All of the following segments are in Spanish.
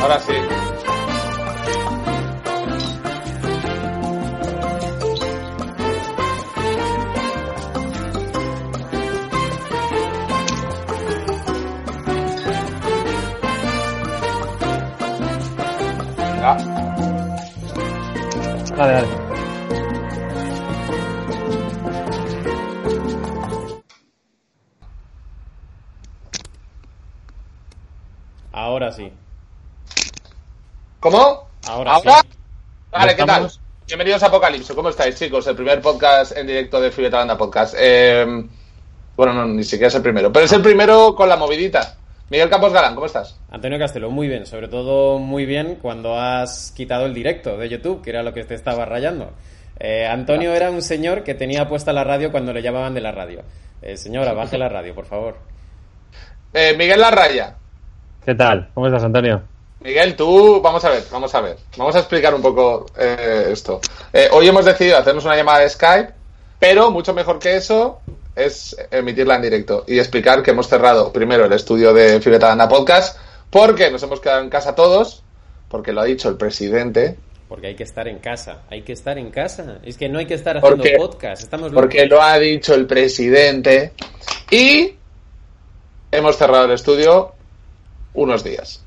Ahora sí. Dale, dale. Ahora sí. ¿Cómo? Ahora, ¿Ahora? sí. Vale, ¿qué tal? Bienvenidos a Apocalipso. ¿Cómo estáis, chicos? El primer podcast en directo de Free Banda Podcast. Eh, bueno, no, ni siquiera es el primero, pero es el primero con la movidita. Miguel Campos Galán, ¿cómo estás? Antonio Castelo, muy bien. Sobre todo muy bien cuando has quitado el directo de YouTube, que era lo que te estaba rayando. Eh, Antonio era un señor que tenía puesta la radio cuando le llamaban de la radio. Eh, señora, baje la radio, por favor. Eh, Miguel Larraya. ¿Qué tal? ¿Cómo estás, Antonio? Miguel, tú, vamos a ver, vamos a ver. Vamos a explicar un poco eh, esto. Eh, hoy hemos decidido hacernos una llamada de Skype, pero mucho mejor que eso es emitirla en directo y explicar que hemos cerrado primero el estudio de Fibetalanda Podcast porque nos hemos quedado en casa todos, porque lo ha dicho el presidente, Porque hay que estar en casa. Hay que estar en casa. Es que no hay que estar haciendo Porque- podcast. Estamos locos. porque lo ha dicho el presidente y hemos cerrado el estudio unos días.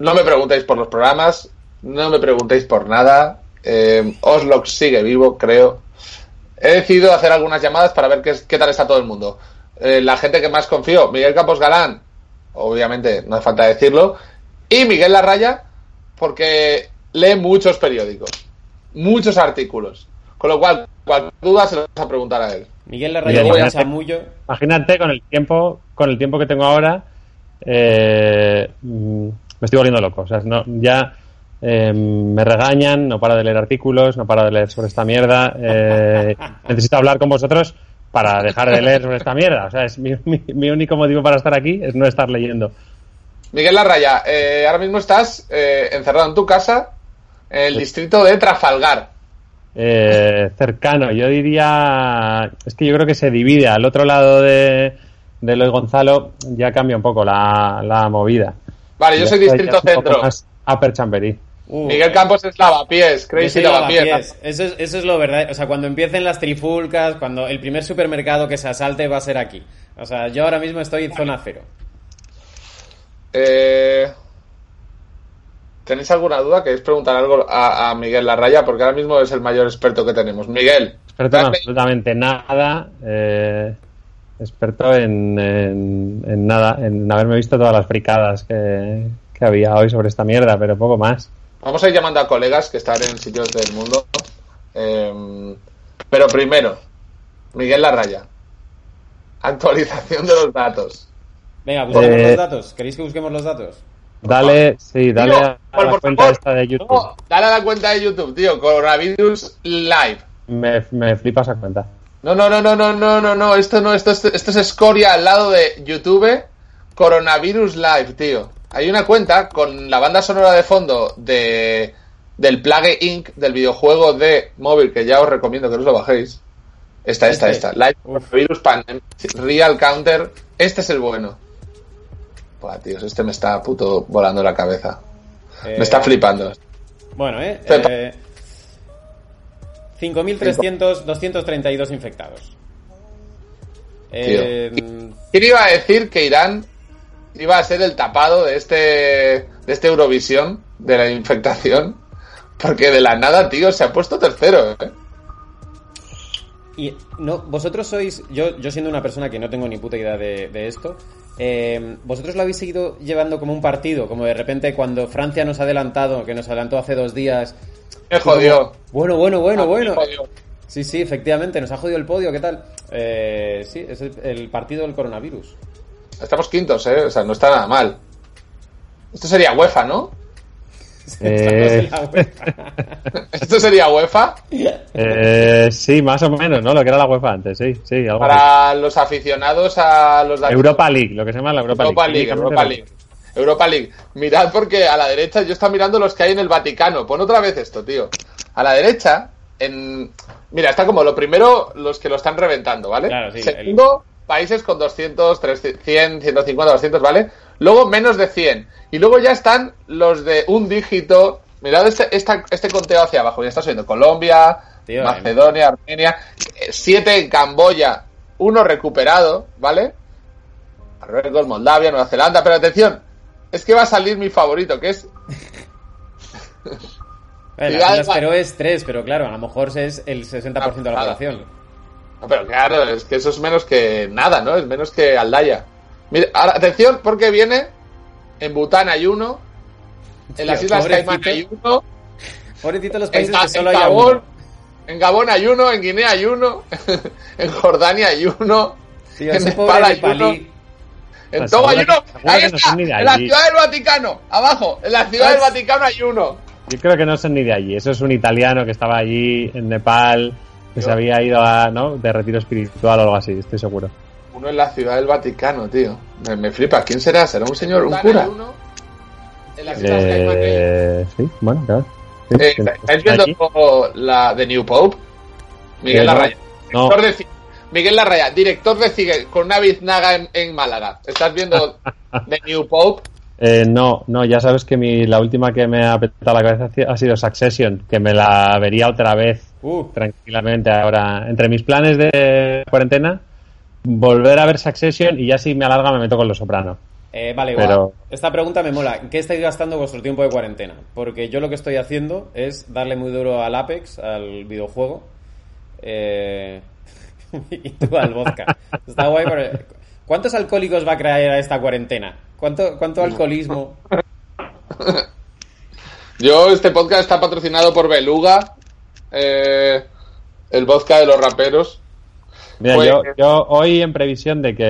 No me preguntéis por los programas, no me preguntéis por nada. Eh, Oslo sigue vivo, creo. He decidido hacer algunas llamadas para ver qué, qué tal está todo el mundo. Eh, la gente que más confío, Miguel Campos Galán, obviamente no hace falta decirlo, y Miguel Larraya, porque lee muchos periódicos, muchos artículos. Con lo cual, cualquier duda se lo vas a preguntar a él. Miguel y imagínate- Chamullo. Imagínate con el tiempo, con el tiempo que tengo ahora, eh, mm, me estoy volviendo loco. O sea, no, ya eh, me regañan, no paro de leer artículos, no paro de leer sobre esta mierda. eh, necesito hablar con vosotros para dejar de leer sobre esta mierda. O sea, es mi, mi- mi único motivo para estar aquí es no estar leyendo. Miguel Larraya, eh, ahora mismo estás eh, encerrado en tu casa, en el Sí. distrito de Trafalgar. Eh, cercano, yo diría. Es que yo creo que se divide al otro lado de, de Luis Gonzalo, ya cambia un poco la, la movida. Vale, yo soy distrito centro. más Upper Chamberí. Uh, Miguel Campos es lavapiés, crazy lavapiés. lavapiés. Eso es, eso es lo verdad. O sea, cuando empiecen las trifulcas, cuando el primer supermercado que se asalte va a ser aquí. O sea, yo ahora mismo estoy en zona cero. Eh, ¿Tenéis alguna duda? ¿Queréis preguntar algo a, a Miguel Larraya? Porque ahora mismo es el mayor experto que tenemos. Miguel, Experto en ¿te has absolutamente nada. eh, experto en, en, en nada, en haberme visto todas las fricadas que, que había hoy sobre esta mierda, pero poco más. Vamos a ir llamando a colegas que están en sitios del mundo. Eh, pero primero, Miguel Larraya. Actualización de los datos. Venga, busquemos Eh, los datos. ¿Queréis que busquemos los datos? Dale, sí, dale Tío, a, por- la por cuenta favor. esta de YouTube. No, dale a la cuenta de YouTube, tío. Coronavirus Live. Me, me flipa esa cuenta. No, no, no, no, no, no, no, no. Esto no, esto, esto, esto es escoria al lado de YouTube. Coronavirus Live, tío. Hay una cuenta con la banda sonora de fondo de del Plague Inc. del videojuego de móvil que ya os recomiendo que os lo bajéis. Esta, esta, Este. esta. Live Pandemic Real Counter. Este es el bueno. Buah, tíos, este me está puto volando la cabeza. Eh, Me está flipando. Bueno, ¿eh? Eh 5.300, 232 infectados. Eh, ¿Quién iba a decir que Irán iba a ser el tapado de este de este Eurovisión de la infectación? Porque de la nada, tío, se ha puesto tercero, ¿eh? Y no, vosotros sois, yo, yo siendo una persona que no tengo ni puta idea de, de esto, Eh, ¿Vosotros lo habéis seguido llevando como un partido? Como de repente cuando Francia nos ha adelantado, que nos adelantó hace dos días. Me jodió. Bueno, bueno, bueno, bueno. Sí, sí, efectivamente, nos ha jodido el podio, ¿qué tal? Eh, sí, es el, el partido del coronavirus. Estamos quintos, ¿eh? O sea, no está nada mal. Esto sería UEFA, ¿no? Eh. Esto sería UEFA. eh, sí, más o menos, ¿no? Lo que era la UEFA antes, sí, sí. Algo así. Para los aficionados a los de Europa League, lo que se llama la Europa, Europa League. League, Europa League. Europa League. Mirad porque a la derecha yo estaba mirando los que hay en el Vaticano. Pon otra vez esto, tío. A la derecha, en... Mira, está como lo primero los que lo están reventando, ¿vale? Claro, sí, Segundo, países con 200, 300, 100, 150, 200, ¿vale? Luego menos de 100. Y luego ya están los de un dígito. Mirad este, esta- este conteo hacia abajo. Ya está subiendo Colombia, Tío, eh. Macedonia, Armenia. 7 en Camboya, uno recuperado, ¿vale? Marruecos, Moldavia, Nueva Zelanda, pero atención, es que va a salir mi favorito, que es Bueno, las. Feroe es 3, pero claro, a lo mejor es el 60% de la población. No, pero claro, es que eso es menos que nada, ¿no? Es menos que Aldaya. Mira, ahora, atención, porque viene en Bután hay uno, en las Tío, Islas Caimán hay uno, Pobrecito los en, países Ga- que en solo hay Gabón, uno. en Gabón hay uno, en Guinea hay uno, en Jordania hay uno, Tío, en Nepal hay uno, en Pues Togo hay uno, ahí no en la ciudad del Vaticano, abajo, en la ciudad del Vaticano hay uno. Yo creo que no son ni de allí. Eso es un italiano que estaba allí en Nepal, que Yo- se había ido a, ¿no? de retiro espiritual o algo así, estoy seguro. Uno en la ciudad del Vaticano, tío. Me, me flipa. ¿Quién será? ¿Será un señor, un cura? En las Islas Caimán hay- Eh, sí, bueno, claro. Sí, Eh, ¿Estáis está viendo aquí. la de New Pope? Miguel Eh, no, Larraya. no. Director de Miguel Larraya, director de cine con una biznaga en, en Málaga. ¿Estás viendo The New Pope? Eh, no, no, ya sabes que mi, la última que me ha petado la cabeza ha sido Succession, que me la vería otra vez Uh, tranquilamente ahora. Entre mis planes de cuarentena, volver a ver Succession y ya si me alarga me meto con Los Soprano. eh, vale, Pero- guau. Esta pregunta me mola. ¿En qué estáis gastando vuestro tiempo de cuarentena? Porque yo lo que estoy haciendo es darle muy duro al Apex, al videojuego. Eh... y tú al vodka. Está guay, pero... ¿Cuántos alcohólicos va a crear esta cuarentena? ¿Cuánto, cuánto alcoholismo? Yo, este podcast está patrocinado por Beluga, eh, el vodka de los raperos. Mira, Pues- yo, yo hoy en previsión de que,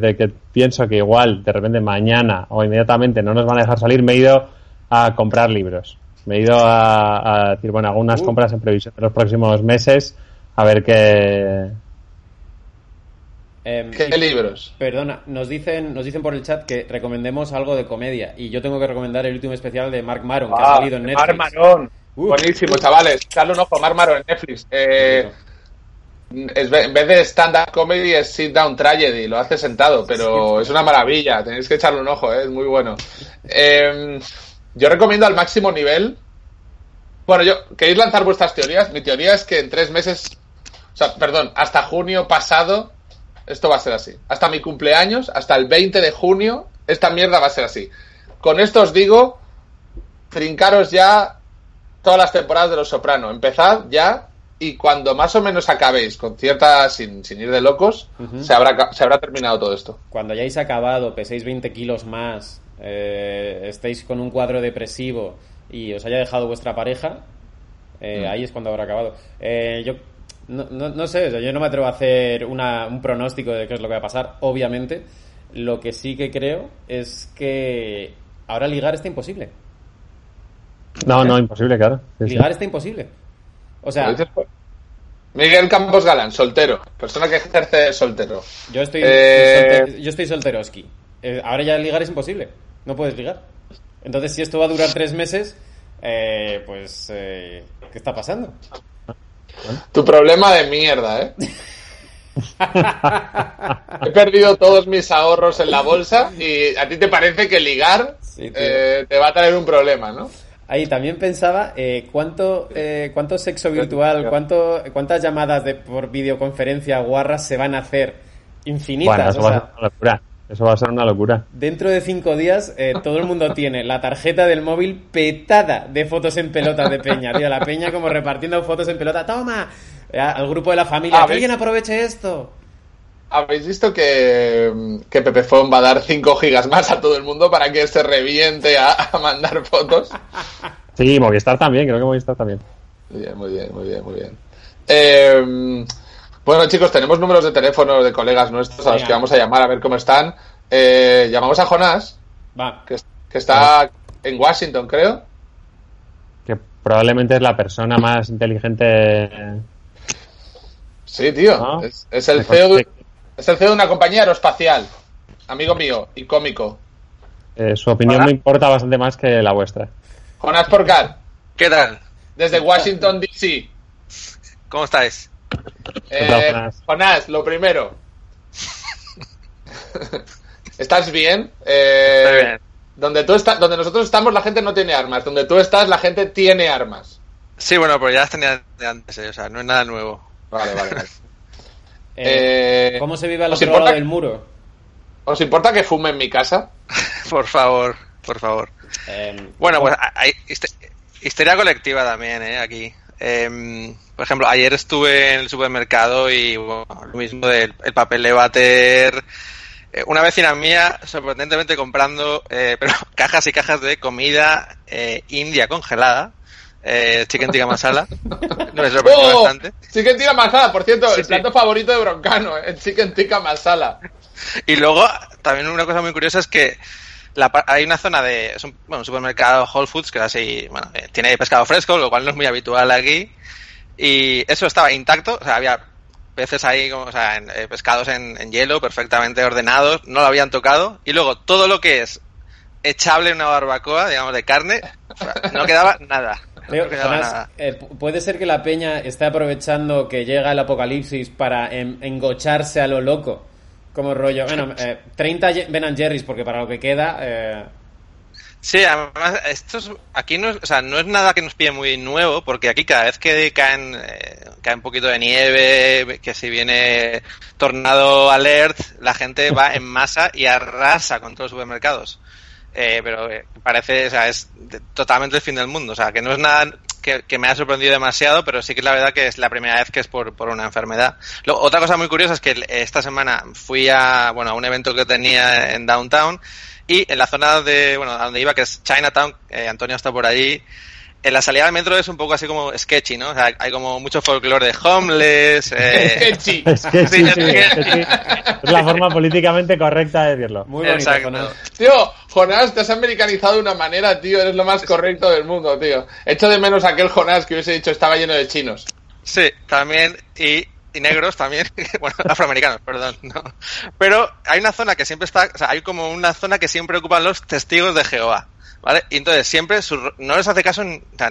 de que pienso que igual de repente mañana o inmediatamente no nos van a dejar salir, me he ido a comprar libros. Me he ido a, a decir, bueno, hago unas Uh. compras en previsión de los próximos meses a ver qué... Em, ¿Qué y- libros? Perdona, nos dicen, nos dicen por el chat que recomendemos algo de comedia. Y yo tengo que recomendar el último especial de Mark Maron, que ha salido en Netflix. Mar Marón. Uh. Buenísimo, chavales. Echarle un ojo, Mar Marón en Netflix. Eh, es- en vez de stand-up comedy es sit-down tragedy. Lo hace sentado, pero es una maravilla. Tenéis que echarle un ojo, eh, es muy bueno. Eh, yo recomiendo al máximo nivel. Bueno, yo, ¿queréis lanzar vuestras teorías? Mi teoría es que en tres meses, o sea, perdón, hasta junio pasado, esto va a ser así. Hasta mi cumpleaños, hasta el 20 de junio, esta mierda va a ser así. Con esto os digo, trincaros ya todas las temporadas de Los Soprano. Empezad ya y cuando más o menos acabéis con cierta, sin, sin ir de locos, se, habrá, se habrá terminado todo esto. Cuando hayáis acabado, peséis 20 kilos más, eh, estéis con un cuadro depresivo y os haya dejado vuestra pareja, eh, Mm. ahí es cuando habrá acabado. Eh, yo no, no, no sé, o sea, yo no me atrevo a hacer una- un pronóstico de qué es lo que va a pasar, obviamente. Lo que sí que creo es que ahora ligar está imposible. No, no, imposible, claro. Sí, sí. Ligar está imposible. O sea, ¿Lo dices por- Miguel Campos Galán, soltero. Persona que ejerce soltero. yo estoy, Eh, solte- yo estoy solteroski. Eh, ahora ya ligar es imposible. No puedes ligar. Entonces, si esto va a durar tres meses, eh, pues, eh, ¿qué está pasando? Tu problema de mierda, ¿eh? He perdido todos mis ahorros en la bolsa y a ti te parece que ligar Sí, eh, te va a traer un problema, ¿no? Ahí también pensaba eh, cuánto, eh, cuánto sexo virtual, cuánto, cuántas llamadas de, por videoconferencia guarras se van a hacer infinitas. Bueno, eso o va a sea, ser una locura. Eso va a ser una locura. Dentro de cinco días, eh, todo el mundo tiene la tarjeta del móvil petada de fotos en pelota de Peña. Tío, la Peña como repartiendo fotos en pelota. ¡Toma! Eh, al grupo de la familia. Ah, ¡Que alguien aproveche esto! ¿Habéis visto que, que va a dar 5 gigas más a todo el mundo para que se reviente a, a mandar fotos? Sí, Movistar también, creo que Movistar también. Muy bien, muy bien, muy bien, muy bien. Eh, bueno, chicos, tenemos números de teléfono de colegas nuestros a los Venga. que vamos a llamar a ver cómo están. Eh, llamamos a Jonás, Va. que, que está en Washington, creo. Que probablemente es la persona más inteligente. Sí, tío. Es, es el CEO de, conste- es el CEO de una compañía aeroespacial. Amigo mío y cómico. eh, su opinión me importa bastante más que la vuestra. Jonás Porcar, ¿Qué tal? desde Washington, D.C. ¿Cómo estáis? Eh, Jonás? Lo primero. ¿Estás bien? Eh, Estoy bien. Donde, tú estás, donde nosotros estamos la gente no tiene armas. Donde tú estás la gente tiene armas. Sí, bueno, pero ya las tenía de antes, eh, o sea, no es nada nuevo. Vale, vale, vale. Eh, Eh, ¿Cómo se vive al ¿os otro importa- lado del muro? ¿Os importa que fume en mi casa? por favor, por favor. Eh, Bueno, pues hay histe- histeria colectiva también, ¿eh? Aquí. Em, por ejemplo, ayer estuve en el supermercado y bueno, lo mismo del el papel de váter. Eh, Una vecina mía, sorprendentemente comprando eh, pero cajas y cajas de comida eh, india congelada, eh, chicken tikka masala. No, me sorprendió ¡Oh! bastante. Chicken tikka masala, por cierto, Sí, el sí. plato favorito de Broncano, el chicken tikka masala. Y luego, también una cosa muy curiosa es que la hay una zona de es un, bueno, un supermercado Whole Foods que es así, bueno, eh, tiene pescado fresco, lo cual no es muy habitual aquí. Y eso estaba intacto, o sea, había peces ahí, como, o sea, en- eh, pescados en, en hielo, perfectamente ordenados, no lo habían tocado. Y luego todo lo que es echable en una barbacoa, digamos, de carne, o sea, no quedaba nada. Leo, No quedaba Jonás, nada. eh, pu- ¿Puede ser que la peña esté aprovechando que llega el apocalipsis para en- engocharse a lo loco? Como rollo, bueno, eh, 30 Ye- Ben Jerry's, porque para lo que queda... Sí, además, esto es, aquí no es, o sea, no es nada que nos pille muy nuevo, porque aquí cada vez que caen, eh, cae un poquito de nieve, que si viene tornado alert, la gente va en masa y arrasa con todos los supermercados. Eh, pero eh, parece, o sea, es de- totalmente el fin del mundo. O sea, que no es nada que, que me ha sorprendido demasiado, pero sí que es la verdad que es la primera vez que es por, por una enfermedad. Lo- otra cosa muy curiosa es que esta semana fui a, bueno, a un evento que tenía en Downtown y en la zona de, bueno, a donde iba, que es Chinatown, eh, Antonio está por allí, en la salida del metro es un poco así como sketchy, ¿no? O sea, hay como mucho folclore de homeless, eh, Sketchy. Sí, Sí, sí, es la forma políticamente correcta de decirlo. muy bonito. Jonás. Tío, Jonás, te has americanizado de una manera, tío. Eres lo más correcto del mundo, tío. Echo de menos aquel Jonás que hubiese dicho estaba lleno de chinos. Sí, también, y, y negros también, bueno, afroamericanos, perdón, no. Pero hay una zona que siempre está, o sea, hay como una zona que siempre ocupan los testigos de Jehová, ¿vale? Y entonces siempre su- no les hace caso, o sea,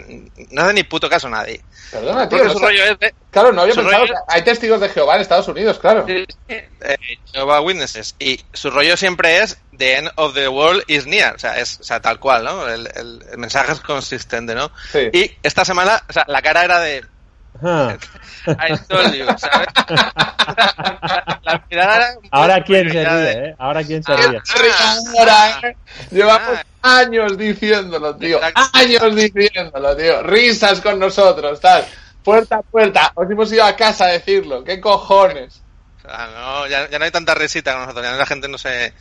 no hace ni puto caso a nadie. Perdona, tío. No su rollo es de, Claro, no había pensado rollo- hay testigos de Jehová en Estados Unidos, claro. eh, Jehová Witnesses, y su rollo siempre es The end of the world is near, o sea, es, o sea, tal cual, ¿no? El, el- el mensaje es consistente, ¿no? Sí. Y esta semana, o sea, la cara era de, Ah. I told you, ¿sabes? la, la mirada era un poco Ahora quién se ríe, ¿eh? Ahora quién se Ah, ríe. Ahora, ¿eh? Llevamos Ah. años diciéndolo, tío. Exacto. Años diciéndolo, tío. Risas con nosotros, tal. Puerta a puerta. Os hemos ido a casa a decirlo. ¿Qué cojones? Sea, no, ya, ya no hay tanta risita con nosotros, ya la gente no se...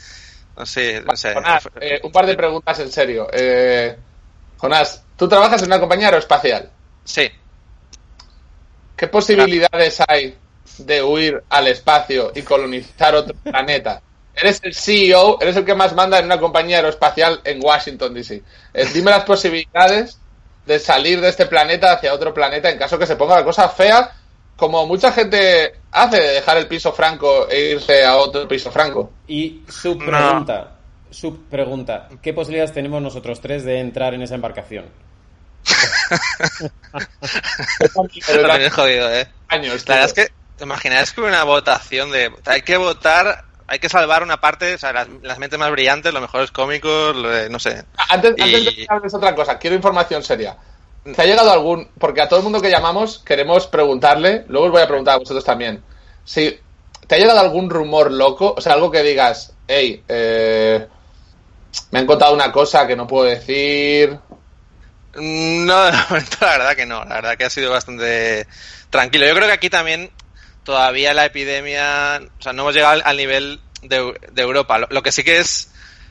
No sé, no sé. Jonás, eh, un par de preguntas en serio. Eh, Jonás, tú trabajas en una compañía aeroespacial. Sí. ¿Qué posibilidades hay de huir al espacio y colonizar otro planeta? Eres el CEO, eres el que más manda en una compañía aeroespacial en Washington, D.C. Eh, dime las posibilidades de salir de este planeta hacia otro planeta en caso que se ponga la cosa fea, como mucha gente hace de dejar el piso franco e irse a otro piso franco. Y su pregunta, su pregunta, ¿qué posibilidades tenemos nosotros tres de entrar en esa embarcación? Pero tenéis jodido, ¿eh? años, La verdad es que, ¿te imagináis que una votación de... Hay que votar, hay que salvar una parte, o sea, las, las mentes más brillantes, los mejores cómicos, lo no sé. Antes, Y- antes de que hables otra cosa, quiero información seria. ¿Te ha llegado algún.? Porque a todo el mundo que llamamos queremos preguntarle, luego os voy a preguntar a vosotros también. Si te ha llegado algún rumor loco, o sea, algo que digas, hey, eh, me han contado una cosa que no puedo decir. No, de momento la verdad que no, la verdad que ha sido bastante tranquilo. Yo creo que aquí también todavía la epidemia, o sea, no hemos llegado al, nivel de, de Europa. Lo, lo que sí que es,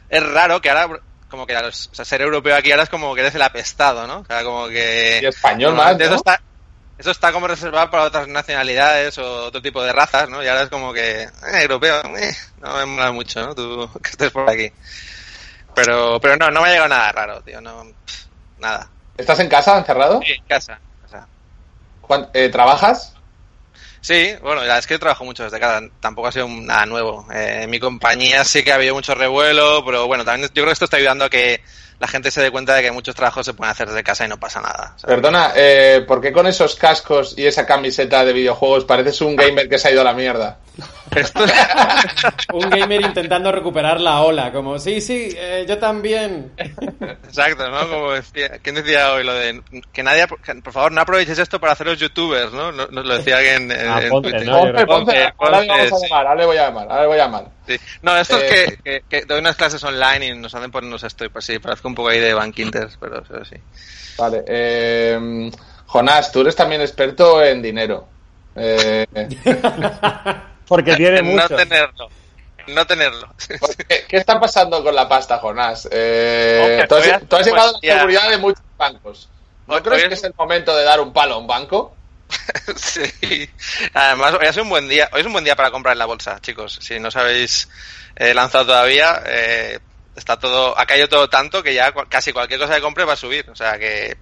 es raro que ahora, como que a los- o sea, ser europeo aquí ahora es como que eres el apestado, ¿no? O sea, como que... Y español más. Eso está, eso está como reservado para otras nacionalidades o otro tipo de razas, ¿no? Y ahora es como que, eh, europeo, eh, no me mola mucho, ¿no? Tú que estés por aquí. Pero, pero no, no me ha llegado nada raro, tío, no, pff, nada. ¿Estás en casa, encerrado? Sí, en casa. o sea. ¿Cuán- eh, ¿Trabajas? Sí, bueno, la es que trabajo mucho desde casa, tampoco ha sido nada nuevo. Eh, en mi compañía sí que ha habido mucho revuelo, pero bueno, también yo creo que esto está ayudando a que la gente se dé cuenta de que muchos trabajos se pueden hacer desde casa y no pasa nada. Perdona, eh, ¿por qué con esos cascos y esa camiseta de videojuegos pareces un gamer que se ha ido a la mierda? esto- Un gamer intentando recuperar la ola, como, sí, sí, eh, yo también. Exacto, ¿no? Como decía, ¿quién decía hoy lo de que nadie, que, por favor, no aproveches esto para haceros youtubers, ¿no? No- Nos lo decía alguien en, Ah, en Ponte, Twitter. ¿no? Ahora le vamos a llamar, ahora le voy a llamar, ahora le voy a llamar. Sí. No, esto Eh, es que, que, que doy unas clases online y nos hacen ponernos esto y pues sí, parezco un poco ahí de banquinters, pero, pero sí. Vale, eh, Jonás, tú eres también experto en dinero. Eh, Porque tiene En no mucho. tenerlo. En No tenerlo. ¿qué, qué está pasando con la pasta, Jonás? Eh, Hombre, tú has, tú has llegado a la seguridad de muchos bancos. ¿No Hoy- crees que es- es el momento de dar un palo a un banco? Sí. Además, hoy es un buen día. Hoy es un buen día para comprar en la bolsa, chicos. Si no os habéis eh, lanzado todavía, eh, está todo, ha caído todo tanto que ya casi cualquier cosa que compre va a subir. O sea que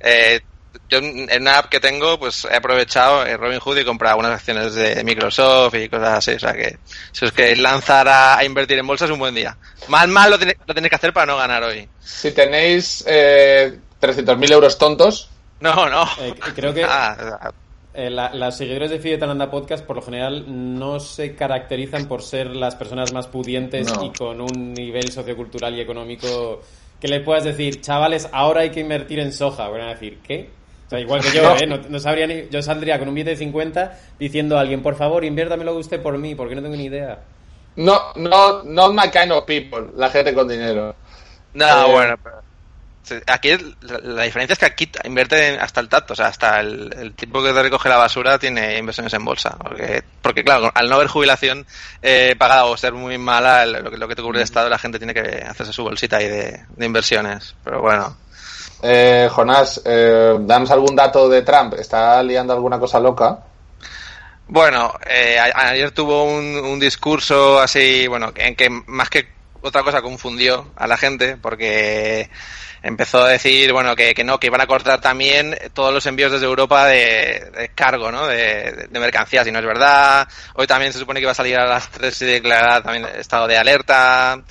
eh, yo en una app que tengo, pues he aprovechado eh, Robinhood y comprado algunas acciones de Microsoft y cosas así. O sea que si os queréis lanzar a, a invertir en bolsa es un buen día. Mal, mal lo, tenéis- lo tenéis que hacer para no ganar hoy. Si tenéis eh, 300.000 euros tontos, No, no. Eh, creo que Ah, eh, la- los seguidores de Fide Talanda Podcast por lo general no se caracterizan por ser las personas más pudientes No. y con un nivel sociocultural y económico que le puedas decir, chavales, ahora hay que invertir en soja. Van a decir, ¿qué? O sea, igual que yo, ¿eh? No, no sabría ni... Yo saldría con un billete de 50 diciendo a alguien, por favor, inviértamelo usted por mí, porque no tengo ni idea. no, no, not my kind of people, la gente con dinero. No, Eh, bueno, pero aquí la, la diferencia es que aquí invierte hasta el tacto, o sea, hasta el, el tipo que te recoge la basura tiene inversiones en bolsa, porque, porque claro, al no haber jubilación eh, pagada o ser muy mala, el- lo que, lo que te cubre el Estado, la gente tiene que hacerse su bolsita ahí de, de inversiones, pero bueno. Eh, Jonás, eh, danos algún dato de Trump. ¿Está liando alguna cosa loca? Bueno, eh, a- ayer tuvo un, un discurso así, bueno, en que más que otra cosa confundió a la gente, porque empezó a decir, bueno, que, que no, que iban a cortar también todos los envíos desde Europa de, de cargo, ¿no? De, de mercancías, y no es verdad. Hoy también se supone que iba a salir a las 3 y declarar también estado de alerta.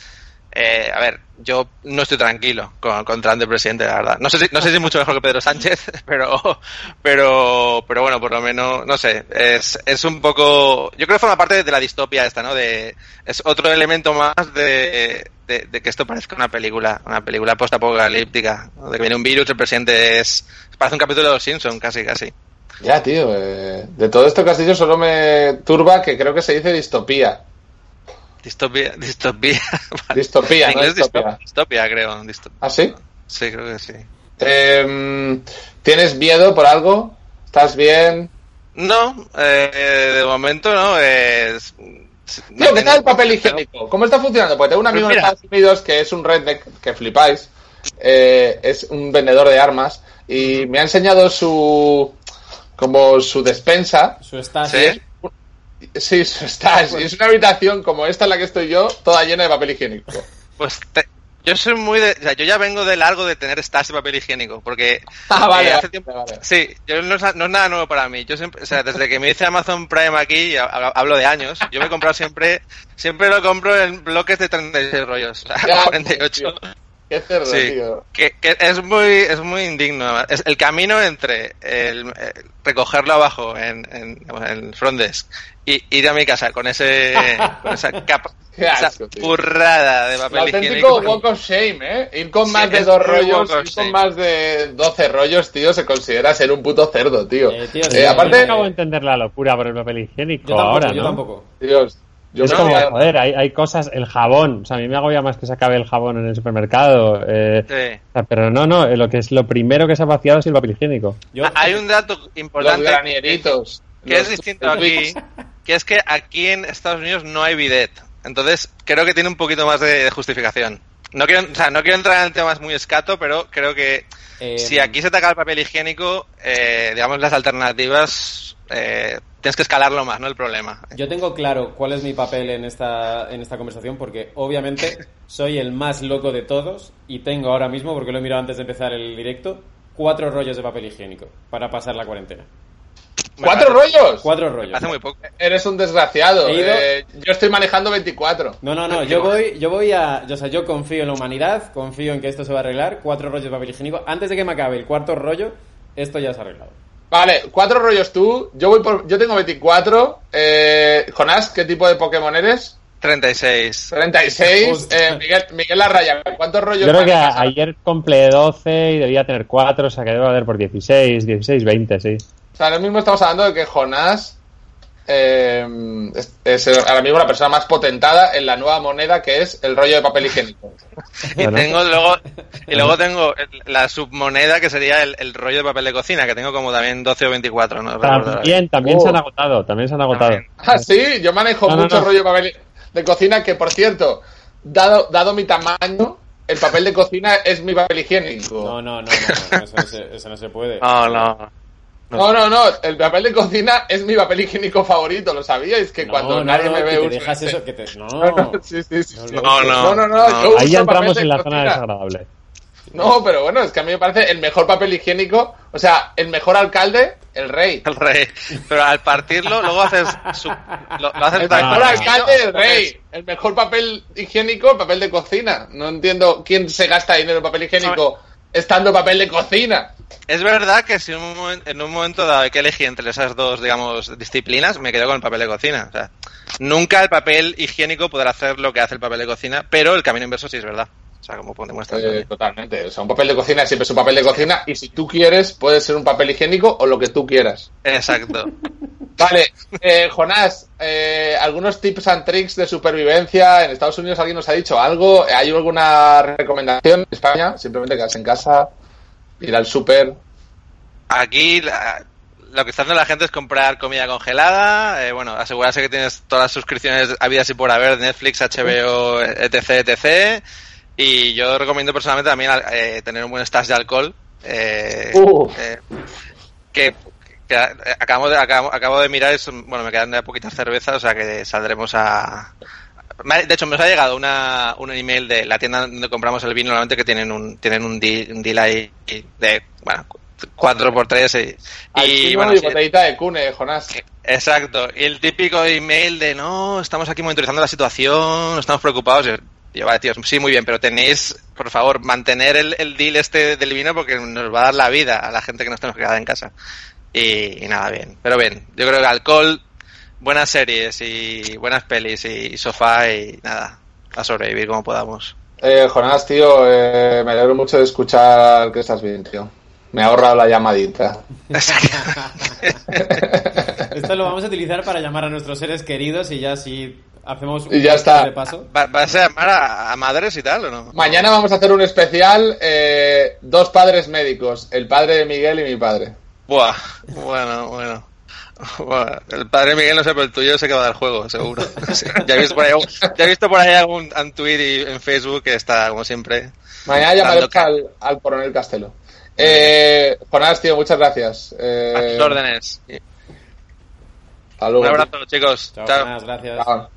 Eh, a ver, yo no estoy tranquilo con, con Trump de presidente, la verdad. No sé si, no sé si es mucho mejor que Pedro Sánchez, pero, pero, pero bueno, por lo menos, no sé, es, es un poco, yo creo que forma parte de la distopia esta, ¿no? De, es otro elemento más de, de, que esto parezca una película, una película post-apocalíptica, ¿no? de que viene un virus, el presidente es, parece un capítulo de los Simpsons, casi, casi. Ya, tío. eh, de todo esto que has dicho solo me turba que creo que se dice distopía. Distopia, distopía. Distopía, en no inglés distopia, distopia, creo. ¿Ah, sí? Sí, creo que sí. Eh, ¿Tienes miedo por algo? ¿Estás bien? No, eh, de momento no. Tío, ¿qué tal el papel higiénico? ¿Cómo está funcionando? Porque tengo un amigo Pues en mira. Estados Unidos que es un redneck, que flipáis, eh, es un vendedor de armas y me ha enseñado su como su despensa. Su está Sí. Sí, stash. Y es una habitación como esta en la que estoy yo, toda llena de papel higiénico. Pues te- yo soy muy de, o sea, yo ya vengo de largo de tener stash de papel higiénico, porque Ah, vale, eh, hace vale, tiempo, vale. sí, yo no es, no es nada nuevo para mí. Yo siempre, o sea, desde que me hice Amazon Prime aquí, ha- hablo de años, yo me he comprado siempre, siempre lo compro en bloques de 36 rollos, o sea, Ya, 48. tío. Qué cerdo, Sí, tío. que, que es muy es muy indigno. Es el camino entre el, recogerlo abajo en, en, en el front desk y ir a mi casa con ese con esa capa, esa burrada de El papel auténtico higiénico. walk of shame, ¿eh? Ir con Sí, más de dos rollos, ir con más de 12 rollos, tío, se considera ser un puto cerdo, tío. Eh, tío, Eh, sí, No aparte, acabo de entender la locura por el papel higiénico Yo tampoco, ahora, yo ¿no? tampoco. Dios, yo es como, joder, hay, hay cosas, el jabón, o sea, a mí me agobia más que se acabe el jabón en el supermercado, eh, Sí. o sea, pero no, no, eh, lo que es lo primero que se ha vaciado es el papel higiénico. Yo, Hay un dato los importante. granieritos. que es distinto aquí, que es que aquí en Estados Unidos no hay bidet. Entonces, creo que tiene un poquito más de, de justificación. No quiero, o sea, no quiero entrar en el tema muy escato, pero creo que Eh, si aquí se te acaba el papel higiénico, eh, digamos, las alternativas, eh, tienes que escalarlo más, ¿no? El problema. Yo tengo claro cuál es mi papel en esta, en esta conversación porque obviamente soy el más loco de todos y tengo ahora mismo, porque lo he mirado antes de empezar el directo, cuatro rollos de papel higiénico para pasar la cuarentena. ¿Cuatro rollos? Cuatro rollos. Hace muy poco. Eres un desgraciado. Ido- Eh, yo estoy manejando 24. No, no, no, yo voy, yo voy a, yo, o sea, yo confío en la humanidad, confío en que esto se va a arreglar, cuatro rollos de papel higiénico, antes de que me acabe el cuarto rollo, esto ya se ha arreglado. Vale, cuatro rollos tú. Yo voy por, yo tengo 24. Eh, Jonás, ¿qué tipo de Pokémon eres? 36. 36. Hostia. Eh, Miguel, Miguel Larraya, ¿cuántos rollos Yo creo que a- ayer compré 12 y debía tener 4, o sea que debo haber por 16, 16, 20, sí. O sea, ahora mismo estamos hablando de que Jonás eh, es, es ahora mismo la persona más potentada en la nueva moneda que es el rollo de papel higiénico. Y tengo luego, y luego tengo la submoneda que sería el, el rollo de papel de cocina, que tengo como también 12 o 24, no recuerdo. También, también Oh. se han agotado, también se han agotado. También. Ah, sí, yo manejo No, mucho no. rollo de papel de cocina que, por cierto, dado, dado mi tamaño, el papel de cocina es mi papel higiénico. No, no, no, no, no, eso, no se, eso no se puede. No, no. No, no, no, el papel de cocina es mi papel higiénico favorito, ¿lo sabíais? Que No, cuando no, nadie no, me que ve te dejas eso, que te... No, No, no, sí, sí, sí. No, No, No, no. no, no, No. yo Ahí ya entramos en la zona cocina. desagradable. No, pero bueno, es que a mí me parece el mejor papel higiénico, o sea, el mejor alcalde, el rey. El rey. Pero al partirlo, luego haces. su- lo, lo haces El mejor alcalde, el rey. El mejor papel higiénico, papel de cocina. No entiendo quién se gasta dinero en papel higiénico estando papel de cocina. Es verdad que si en un, en un momento dado hay que elegir entre esas dos, digamos, disciplinas, me quedo con el papel de cocina. O sea, nunca el papel higiénico podrá hacer lo que hace el papel de cocina, pero el camino inverso sí es verdad. O sea, como. Eh, totalmente. O sea, un papel de cocina siempre es un papel de cocina y si tú quieres, puede ser un papel higiénico o lo que tú quieras. Exacto. Vale, eh, Jonás, eh, algunos tips and tricks de supervivencia. En Estados Unidos alguien nos ha dicho algo. ¿Hay alguna recomendación en España? Simplemente quedarse en casa, ir al super. Aquí la- lo que está haciendo la gente es comprar comida congelada, eh, bueno, asegurarse que tienes todas las suscripciones habidas y por haber, Netflix, HBO, etc, etc. Y yo recomiendo personalmente también eh, tener un buen stash de alcohol. eh, Uh. eh, que, que acabo, de, acabo, acabo de mirar, es, bueno, me quedan ya poquitas cervezas, o sea que saldremos a... Me De hecho, nos ha llegado una, un email de la tienda donde compramos el vino, normalmente que tienen un, tienen un, deal, un deal ahí de, bueno, 4x3 y, y bueno, y sí, botellita de cune, Jonás. exacto. Y el típico email de no, estamos aquí monitorizando la situación, estamos preocupados. Y yo, vale, tíos, sí, muy bien, pero tenéis, por favor, mantener el, el deal este del vino porque nos va a dar la vida a la gente que nos tenemos que quedar en casa. Y, y nada, bien. Pero bien, yo creo que alcohol, buenas series y buenas pelis y sofá y nada, a sobrevivir como podamos. Eh, Jonás, tío, eh, me alegro mucho de escuchar que estás bien, tío. Me ha ahorrado la llamadita. Esto lo vamos a utilizar para llamar a nuestros seres queridos y ya si hacemos un Y ya está. de paso. ¿Va- ¿Vas a llamar a, a madres y tal o no? Mañana vamos a hacer un especial, eh, dos padres médicos, el padre de Miguel y mi padre. Buah, bueno, bueno. Bueno, el padre Miguel no sé, pero el tuyo se que va a dar juego, seguro. ya, he visto por ahí, ya he visto por ahí algún un tweet y en Facebook que está, como siempre. Mañana ca- al, al coronel Castelo. Eh, Jonás, tío, muchas gracias. Eh, A tus órdenes. hasta luego, Un abrazo, chicos. Chao, Chao. buenas, gracias. Chao.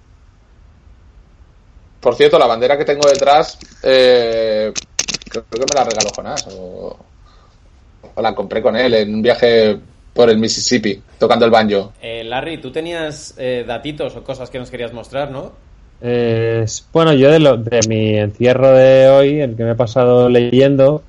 Por cierto, la bandera que tengo detrás, eh, creo que me la regaló Jonás. O, o la compré con él en un viaje por el Mississippi, tocando el banjo. Eh, Larry, tú tenías eh, datitos o cosas que nos querías mostrar, ¿no? Eh, bueno, yo de, lo, de mi encierro de hoy, el que me he pasado leyendo,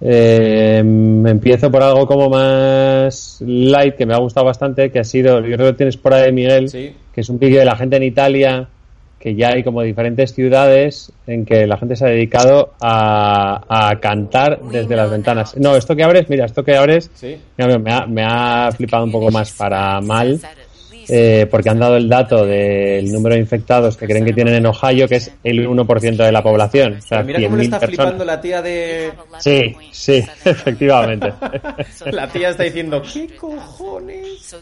eh, empiezo por algo como más light, que me ha gustado bastante, que ha sido, yo creo que tienes por ahí, Miguel, Sí. que es un vídeo de la gente en Italia, que ya hay como diferentes ciudades en que la gente se ha dedicado a, a cantar desde las ventanas. No, esto que abres, mira, esto que abres, Sí. mira, me, ha, me ha flipado un poco más para mal. Eh, porque han dado el dato del número de infectados que creen que tienen en Ohio, que es el 1% de la población. O sea, mira cómo le 100.000 está personas. flipando la tía de... Sí, sí, efectivamente. La tía está diciendo, ¿qué cojones?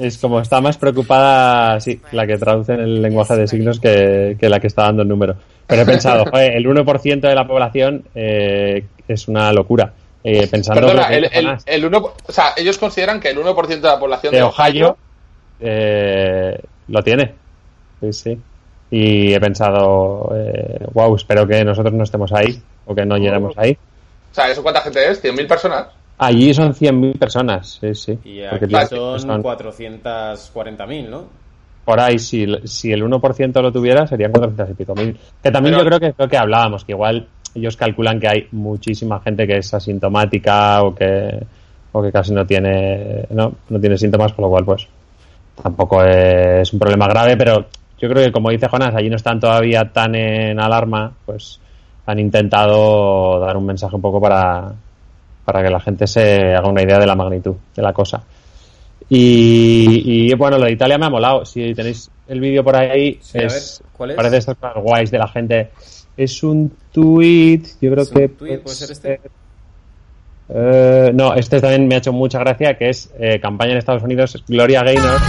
Es como está más preocupada, sí, la que traduce en el lenguaje de signos que, que la que está dando el número. Pero he pensado, joder, el 1% de la población eh, es una locura. Eh, pensando Perdona, que- el, el, el uno, o sea, ellos consideran que el 1% de la población de Ohio eh, lo tiene. Sí, sí. Y he pensado, eh, wow, espero que nosotros no estemos ahí o que no lleguemos ahí. O sea, ¿eso cuánta gente es? ¿100.000 personas? Allí son 100.000 personas, sí, sí. Y aquí son son- 440.000, ¿no? por ahí, si, si el 1% lo tuviera, serían 400 y pico mil. Que también Pero- yo creo que es lo que hablábamos, que igual ellos calculan que hay muchísima gente que es asintomática o que, o que casi no tiene, no, no tiene síntomas, con lo cual, pues, tampoco es un problema grave, pero yo creo que, como dice Jonas, allí no están todavía tan en alarma, pues han intentado dar un mensaje un poco para, para que la gente se haga una idea de la magnitud de la cosa. Y, y, bueno, lo de Italia me ha molado. Si tenéis el vídeo por ahí, Sí, es, ver, ¿cuál es? parece estos guays de la gente. Es un tweet, yo creo ¿Es un que. tuit? ¿Puede ser este? Eh, no, este también me ha hecho mucha gracia, que es eh, campaña en Estados Unidos, Gloria Gaynor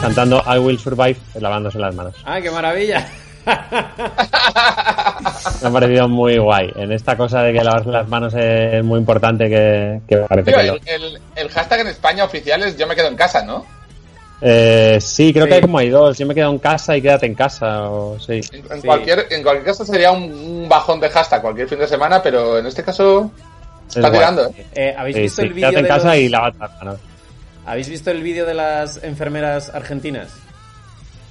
cantando I Will Survive lavándose las manos. ¡Ah, qué maravilla! Me ha parecido muy guay. En esta cosa de que lavarse las manos es muy importante que, que parece Tío, que lo... el, hashtag en España oficial es yo me quedo en casa, ¿no? Eh, sí, creo Sí. que hay como hay dos. Yo me quedo en casa y quédate en casa. O, sí. En, en Sí. cualquier, en cualquier caso sería un, un bajón de hashtag cualquier fin de semana, pero en este caso está tirando, ¿eh? Eh, ¿Habéis Sí, visto sí, el vídeo quédate en de casa los- y las manos. ¿Habéis visto el vídeo de las enfermeras argentinas?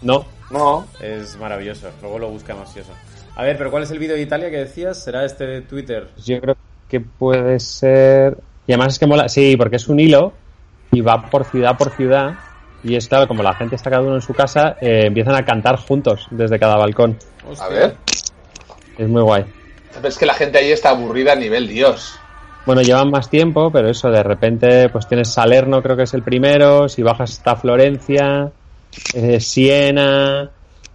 No, No. Es maravilloso. Luego lo buscamos y eso. A ver, pero ¿cuál es el vídeo de Italia que decías? ¿Será este de Twitter? yo creo que puede ser. Y además es que mola. Sí, porque es un hilo y va por ciudad por ciudad. Y es claro, como la gente está cada uno en su casa, eh, empiezan a cantar juntos desde cada balcón. Hostia. A ver. Es muy guay. Pero es que la gente ahí está aburrida a nivel Dios. Bueno, llevan más tiempo, pero eso, de repente, pues tienes Salerno, creo que es el primero, si bajas está Florencia, eh, Siena,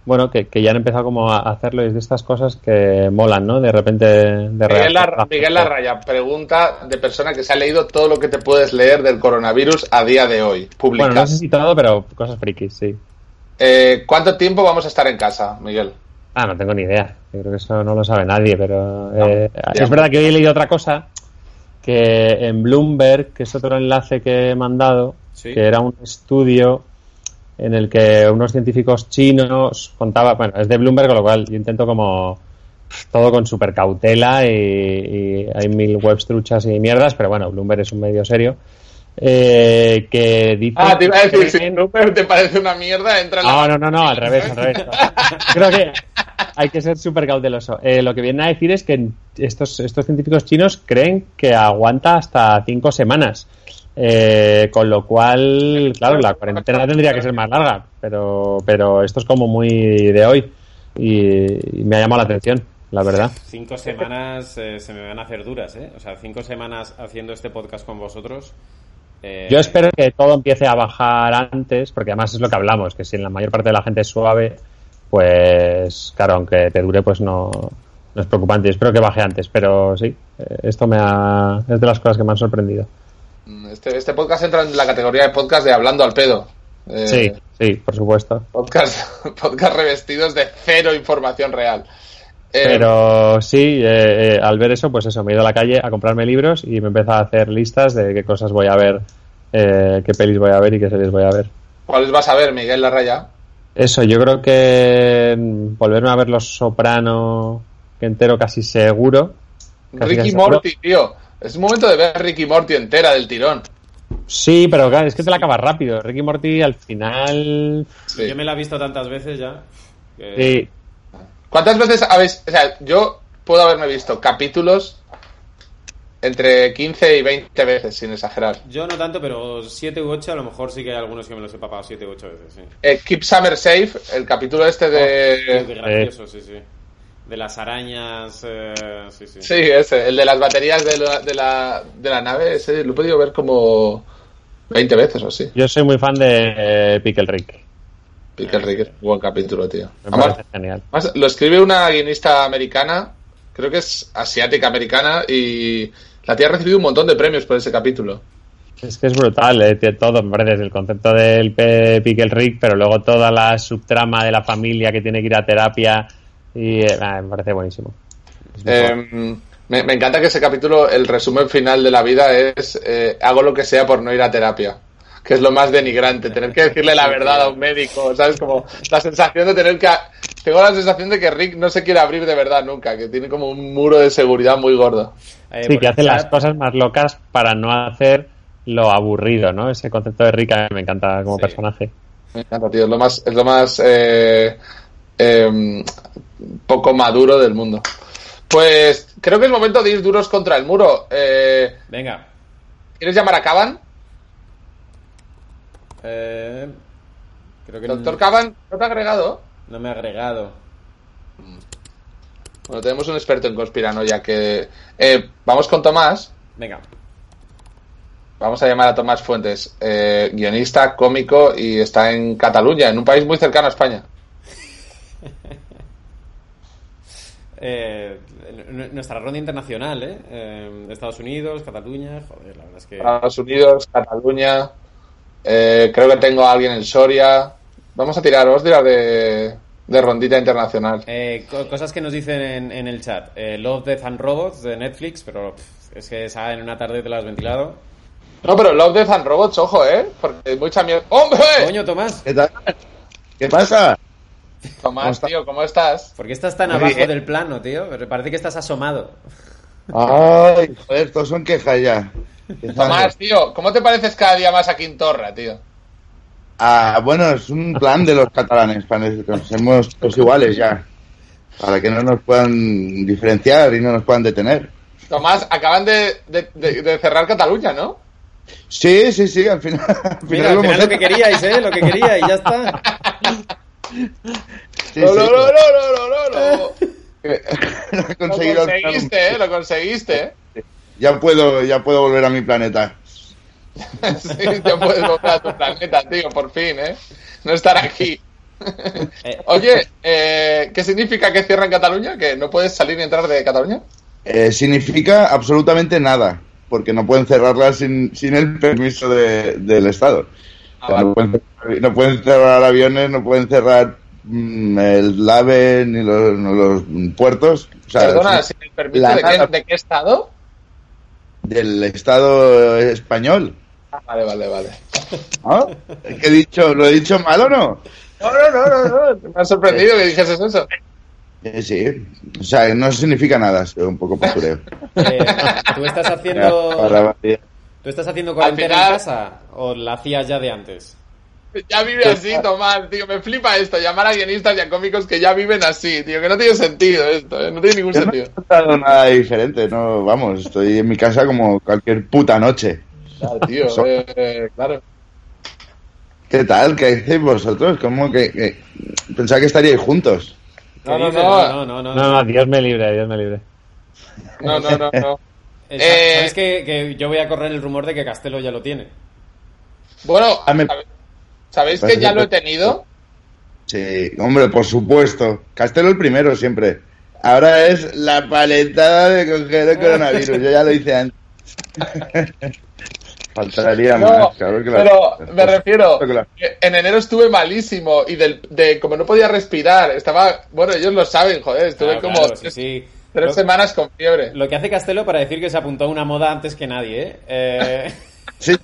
bueno, que, que ya han empezado como a hacerlo y es de estas cosas que molan, ¿no? De repente, de Miguel. Lar- Miguel Larraya, pregunta de persona que se ha leído todo lo que te puedes leer del coronavirus a día de hoy, publicado. Bueno, no sé si todo, pero cosas frikis, sí. Eh, ¿Cuánto tiempo vamos a estar en casa, Miguel? Ah, no tengo ni idea. Yo creo que eso no lo sabe nadie, pero eh, es verdad que hoy he leído otra cosa que en Bloomberg, que es otro enlace que he mandado, Sí. que era un estudio en el que unos científicos chinos contaban, bueno, es de Bloomberg, con lo cual yo intento como todo con super cautela y, y hay mil webs truchas y mierdas, pero bueno, Bloomberg es un medio serio. eh, que dice Ah, te iba a decir, que si creen- Rupert te parece una mierda, entra en la... no, no, no, no, al revés, al revés. Creo que hay que ser súper cauteloso. Eh, lo que viene a decir es que estos, estos científicos chinos creen que aguanta hasta cinco semanas. Eh, con lo cual, claro, la cuarentena tendría que ser más larga, pero, pero esto es como muy de hoy y, y me ha llamado la atención, la verdad. Cinco semanas eh, se me van a hacer duras, ¿eh? O sea, cinco semanas haciendo este podcast con vosotros. eh, Yo espero que todo empiece a bajar antes, porque además es lo que hablamos, que si en la mayor parte de la gente es suave, pues claro, aunque te dure, pues no, no es preocupante. Yo espero que baje antes, pero sí, eh, esto me ha, es de las cosas que me han sorprendido. Este, este podcast entra en la categoría de podcast de hablando al pedo. Eh, Sí, sí, por supuesto. Podcast, podcast revestidos de cero información real. Eh, Pero sí, eh, eh, al ver eso, pues eso, me he ido a la calle a comprarme libros y me he empezado a hacer listas de qué cosas voy a ver, eh, qué pelis voy a ver y qué series voy a ver. ¿Cuáles vas a ver, Miguel Larraya? Eso, yo creo que mm, volverme a ver Los Soprano que entero casi seguro. Casi, Ricky casi seguro. Morty, tío. Es momento de ver Ricky Morty entera del tirón. Sí, pero claro, es que te la acabas rápido. Ricky Morty al final... Sí. Yo me la he visto tantas veces ya. que- Sí, ¿Cuántas veces habéis.? O sea, yo puedo haberme visto capítulos entre 15 y 20 veces, sin exagerar. Yo no tanto, pero siete u ocho, a lo mejor sí que hay algunos que me los he papado siete u ocho veces, sí. Eh, Keep Summer Safe, el capítulo este Tío, qué de. gracioso, sí, sí. De las arañas, eh, sí, sí. Sí, ese, el de las baterías de la, de la, de la nave, ese lo he podido ver como 20 veces o así. yo soy muy fan de eh, Pickle Rick. Pickle Rick buen capítulo, tío. Me Además, parece genial. lo escribe una guionista americana, creo que es asiática americana, y la tía ha recibido un montón de premios por ese capítulo. Es que es brutal, eh, tío, todo, me parece, desde el concepto del Pickle Rick, pero luego toda la subtrama de la familia que tiene que ir a terapia y eh, me parece buenísimo. Eh, bueno. me, me encanta que ese capítulo, el resumen final de la vida es eh, hago lo que sea por no ir a terapia. Que es lo más denigrante, tener que decirle la verdad a un médico, ¿sabes? Como la sensación de tener que... Tengo la sensación de que Rick no se quiere abrir de verdad nunca, que tiene como un muro de seguridad muy gordo. Eh, sí, que hace las cosas más locas para no hacer lo aburrido, ¿no? Ese concepto de Rick a mí me encanta como Sí. personaje. Me encanta, tío, es lo más, es lo más eh, eh, poco maduro del mundo. Pues creo que es momento de ir duros contra el muro. Eh, Venga. ¿Quieres llamar a Caban? Eh, creo que Doctor no, Caban, ¿no te ha agregado? No me ha agregado. Bueno, tenemos un experto en conspiranoia que... Eh, vamos con Tomás. Venga. Vamos a llamar a Tomás Fuentes, eh, guionista, cómico y está en Cataluña, en un país muy cercano a España. Eh, nuestra ronda internacional, ¿eh? Eh, Estados Unidos, Cataluña, joder, la verdad es que... Estados Unidos, Cataluña. eh, creo que tengo a alguien en Soria. Vamos a tirar, vamos a tirar de, de rondita internacional. Eh, co- cosas que nos dicen en, en el chat. Eh, Love, Death and Robots de Netflix, pero pff, es que esa en una tarde te la has ventilado. No, pero Love, Death and Robots, ojo, ¿eh? Porque hay mucha mierda. ¡Hombre! Coño, Tomás, ¿Qué tal? ¿Qué pasa? Tomás, tío, ¿cómo estás? ¿por qué estás tan abajo del plano, tío? Me Parece que estás asomado. Ay, joder, estos son quejas ya. Tomás, tío, ¿cómo te pareces cada día más a Quintorra, tío? Ah, bueno, es un plan de los catalanes para que nos seamos todos iguales ya. Para que no nos puedan diferenciar y no nos puedan detener. Tomás, acaban de, de- de- de cerrar Cataluña, ¿no? Sí, sí, sí, al final. al Mira, final al lo final hemos lo que queríais, ¿eh? Lo que queríais, ya está. Sí, no, sí, no, no, no, no, no, no, lo conseguiste, ¿eh? Lo conseguiste. Ya puedo, ya puedo volver a mi planeta. Sí, ya puedes volver a tu planeta, tío, por fin, ¿eh? No estar aquí. Eh, Oye, eh, ¿qué significa que cierran Cataluña? ¿Que no puedes salir ni entrar de Cataluña? Eh, significa absolutamente nada, porque no pueden cerrarla sin, sin el permiso de- del Estado. O sea, Ah, no, pueden, no pueden cerrar aviones, no pueden cerrar mm, el AVE ni los, los puertos. O sea, Perdona, ¿sin el permiso de qué, de qué estado? Del Estado español. Ah, vale, vale, vale. ¿No? ¿Qué he dicho? ¿Lo he dicho mal o no? No, no, no, no, no. Me ha sorprendido que dijeses eso. Eh, sí. O sea, no significa nada, es un poco postureo. eh, ¿Tú estás haciendo tú estás haciendo cuarentena final- en casa o la hacías ya de antes? Ya vive así, Tomás, tío. Me flipa esto. Llamar a guionistas y a cómicos que ya viven así, tío. Que no tiene sentido esto, ¿eh? No tiene ningún Yo no he sentido. notado nada diferente, no, vamos, estoy en mi casa como cualquier puta noche. Claro, tío, So- eh, claro. ¿Qué tal? ¿Qué hacéis vosotros? ¿Cómo que, que- pensaba que estaríais juntos? ¿Qué No, no, no. no, no, no, No, no, Dios me libre, Dios me libre. No, no, no, no. Eh, Eh, ¿Sabes que, que yo voy a correr el rumor de que Castelo ya lo tiene? Bueno, Ah, me- ¿sabe- ¿sabéis que ya lo he tenido? Sí, hombre, por supuesto. Castelo el primero siempre. Ahora es la paletada de coger el coronavirus. Yo ya lo hice antes. Faltaría No, más, claro que la- pero me refiero, Claro en enero estuve malísimo y del, de como no podía respirar, estaba, bueno, ellos lo saben, joder, estuve como claro, sí, tres, sí. tres Lo- semanas con fiebre. Lo que hace Castelo para decir que se apuntó a una moda antes que nadie, ¿eh? Eh, Sí,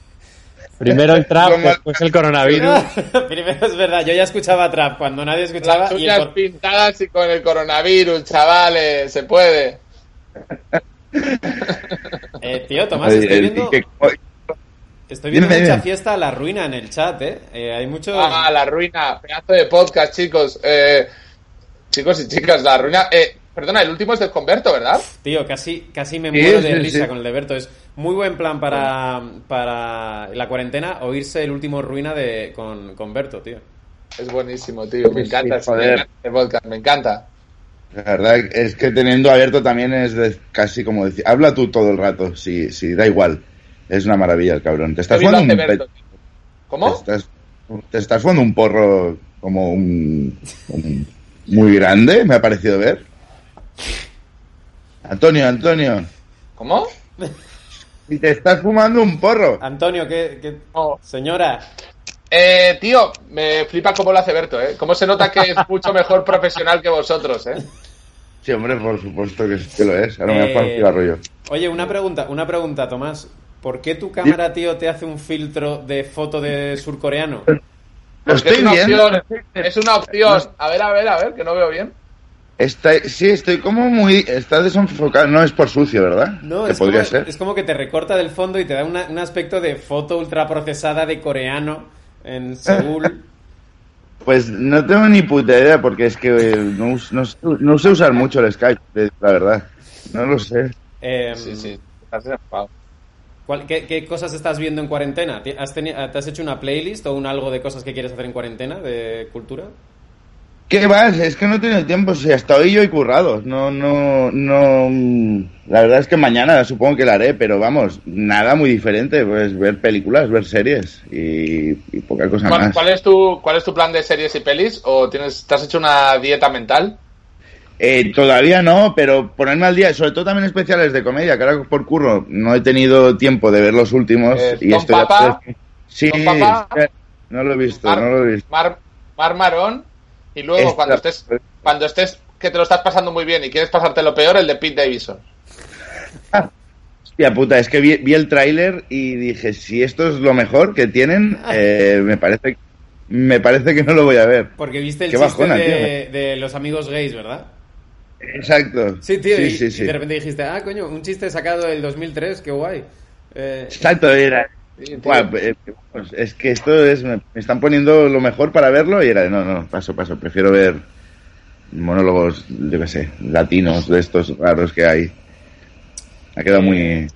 Primero el trap, después el coronavirus. Primero es verdad, yo ya escuchaba trap cuando nadie Las escuchaba y el uñas pintadas y con el coronavirus, chavales, se puede. Eh, tío, Tomás, estoy viendo, que- estoy viendo Dime, mucha dime. fiesta a la ruina en el chat, ¿eh? Eh, hay mucho... Ah, la ruina, pedazo de podcast, chicos. Eh, chicos y chicas, la ruina. Eh, perdona, el último es del converto, ¿verdad? Tío, casi, casi me Sí, muero de sí, risa sí. con el de Berto. Es muy buen plan para, para la cuarentena oírse el último ruina de, con, con Berto, tío. Es buenísimo, tío. Me encanta, joder. encanta este podcast, me encanta. La verdad es que teniendo abierto también es de- casi como decir, habla tú todo el rato, sí, sí, da igual. Es una maravilla el cabrón. Te estás jugando un Berto. ¿Cómo? Te estás, te estás jugando un porro como un, un- muy grande, me ha parecido ver. Antonio, Antonio, ¿Cómo? si te estás fumando un porro. Antonio, ¿qué, qué- No. Señora, Eh, tío, me flipa cómo lo hace Berto, ¿eh? Cómo se nota que es mucho mejor profesional que vosotros, ¿eh? Sí, hombre, por supuesto que, sí que lo es. Ahora me voy a Eh, cigarro yo. Oye, una pregunta, una pregunta, Tomás. ¿Por qué tu cámara, tío, te hace un filtro de foto de surcoreano? Lo estoy es una viendo. opción, es una opción. A ver, a ver, a ver, que no veo bien. Está, sí, estoy como muy. Está desenfocado. No es por sucio, ¿verdad? No, que es podría como, ser. es como que te recorta del fondo y te da una- un aspecto de foto ultraprocesada de coreano en Seúl. Pues no tengo ni puta idea, porque es que eh, no, no sé- no sé usar mucho el Skype, eh, la verdad. No lo sé. Em, Sí, sí. Estás desenfadado. ¿cuál- qué, qué cosas estás viendo en cuarentena? ¿Ti- ¿Has ¿Te has hecho una playlist o un algo de cosas que quieres hacer en cuarentena de cultura? ¿Qué vas? Es que no he tenido tiempo. Si hasta hoy yo he currado. No, no, no. mm, La verdad es que mañana supongo que la haré, pero vamos, nada muy diferente. Pues ver películas, ver series y, y poca cosa ¿Cuál, más. cuál es tu, ¿Cuál es tu plan de series y pelis? ¿O tienes, te has hecho una dieta mental? Eh, todavía no, pero ponerme al día, sobre todo también especiales de comedia, que ahora por curro no he tenido tiempo de ver los últimos Eh, y estoy Papa. Sí, Papa. eh, no lo he visto, Mar, no lo he visto. Mar, Mar Marón. Y luego, Esta- cuando estés, cuando estés, que te lo estás pasando muy bien y quieres pasarte lo peor, el de Pete Davidson. Hostia puta, es que vi, vi el tráiler y dije, si esto es lo mejor que tienen, eh, me parece me parece que no lo voy a ver. Porque viste el Qué chiste bajona, de, de los amigos gays, ¿verdad? Exacto. Sí, tío, sí, y, sí, y de repente dijiste, ah, coño, un chiste sacado del 2003, qué guay. Eh, Exacto, era. Buah, eh, pues, es que esto es. Me, están poniendo lo mejor para verlo y era de no, no, paso, paso. Prefiero ver monólogos, yo qué sé, latinos de estos raros que hay. Ha quedado muy.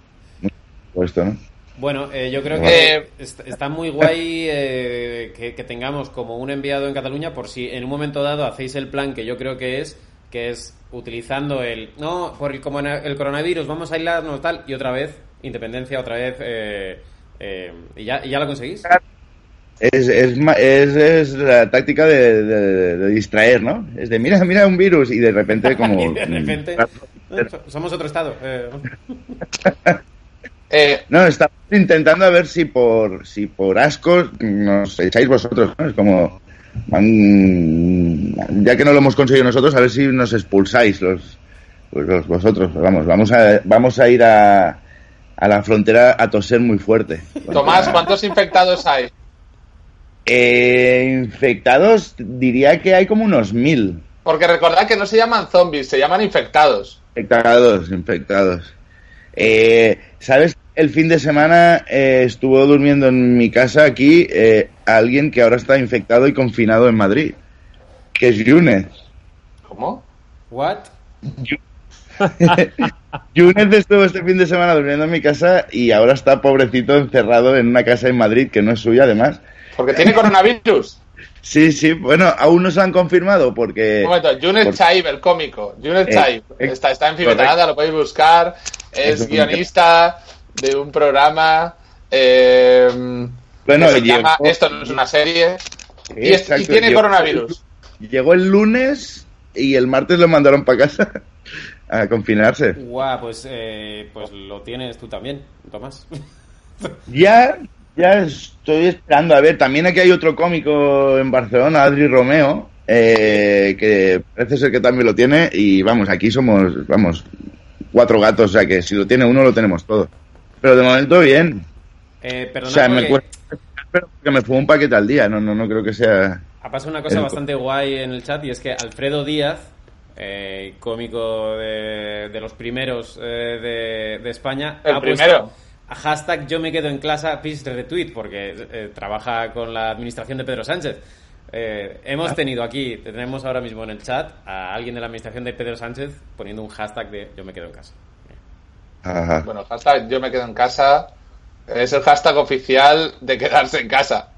muy puesto, ¿no? Bueno, eh, yo creo Eh, que est- está muy guay eh, que, que tengamos como un enviado en Cataluña por si en un momento dado hacéis el plan que yo creo que es, que es utilizando el, no, por el, como el coronavirus, vamos a aislarnos tal, y otra vez, independencia, otra vez, eh, eh, y, ya, y ya lo conseguís. Es, es, es, es la táctica de, de- de distraer, ¿no? Es de mira, mira un virus y de repente como... Y de repente, eh, somos otro estado. eh. Eh, No, estamos intentando a ver si por si por asco nos echáis vosotros, ¿no? Es como ya que no lo hemos conseguido nosotros, a ver si nos expulsáis los, pues los vosotros. Vamos, vamos a vamos a ir a, a la frontera a toser muy fuerte. Tomás, ¿cuántos infectados hay? Eh, infectados diría que hay como unos mil Porque recordad que no se llaman zombies, se llaman infectados. infectados, infectados. Eh, ¿Sabes? El fin de semana eh, estuvo durmiendo en mi casa aquí eh, alguien que ahora está infectado y confinado en Madrid, que es Yunes. ¿Cómo? What? Yunes estuvo este fin de semana durmiendo en mi casa y ahora está pobrecito encerrado en una casa en Madrid que no es suya además. Porque tiene coronavirus. Sí, sí, bueno, aún no se han confirmado porque... Un momento, Yunes por- Chaib, el cómico. Yunes Eh, Chaib. eh, Está, está en lo podéis buscar. Es guionista de un programa. eh, Bueno, que se llegó- llama Esto no es una serie. Sí, Y, es- y exacto, tiene llegó- coronavirus. Llegó el lunes y el martes lo mandaron para casa a confinarse. Guau, pues, eh, pues lo tienes tú también, Tomás. Ya, ya estoy esperando. A ver, también aquí hay otro cómico en Barcelona, Adri Romeo, eh, que parece ser que también lo tiene. Y vamos, aquí somos, vamos, cuatro gatos, o sea que si lo tiene uno, lo tenemos todo. Pero de momento, bien. Eh, O perdona, sea, me porque cuesta, pero que me fumo un paquete al día. No, no, no creo que sea. ha pasado una cosa el- bastante guay en el chat y es que Alfredo Díaz, eh, cómico de, de los primeros eh, de, de España, El ha primero. hashtag yo me quedo en clase, please retweet, porque eh, trabaja con la administración de Pedro Sánchez. Eh, hemos tenido aquí, tenemos ahora mismo en el chat a alguien de la administración de Pedro Sánchez poniendo un hashtag de yo me quedo en casa. Ajá. Bueno, hashtag yo me quedo en casa. Es el hashtag oficial de quedarse en casa.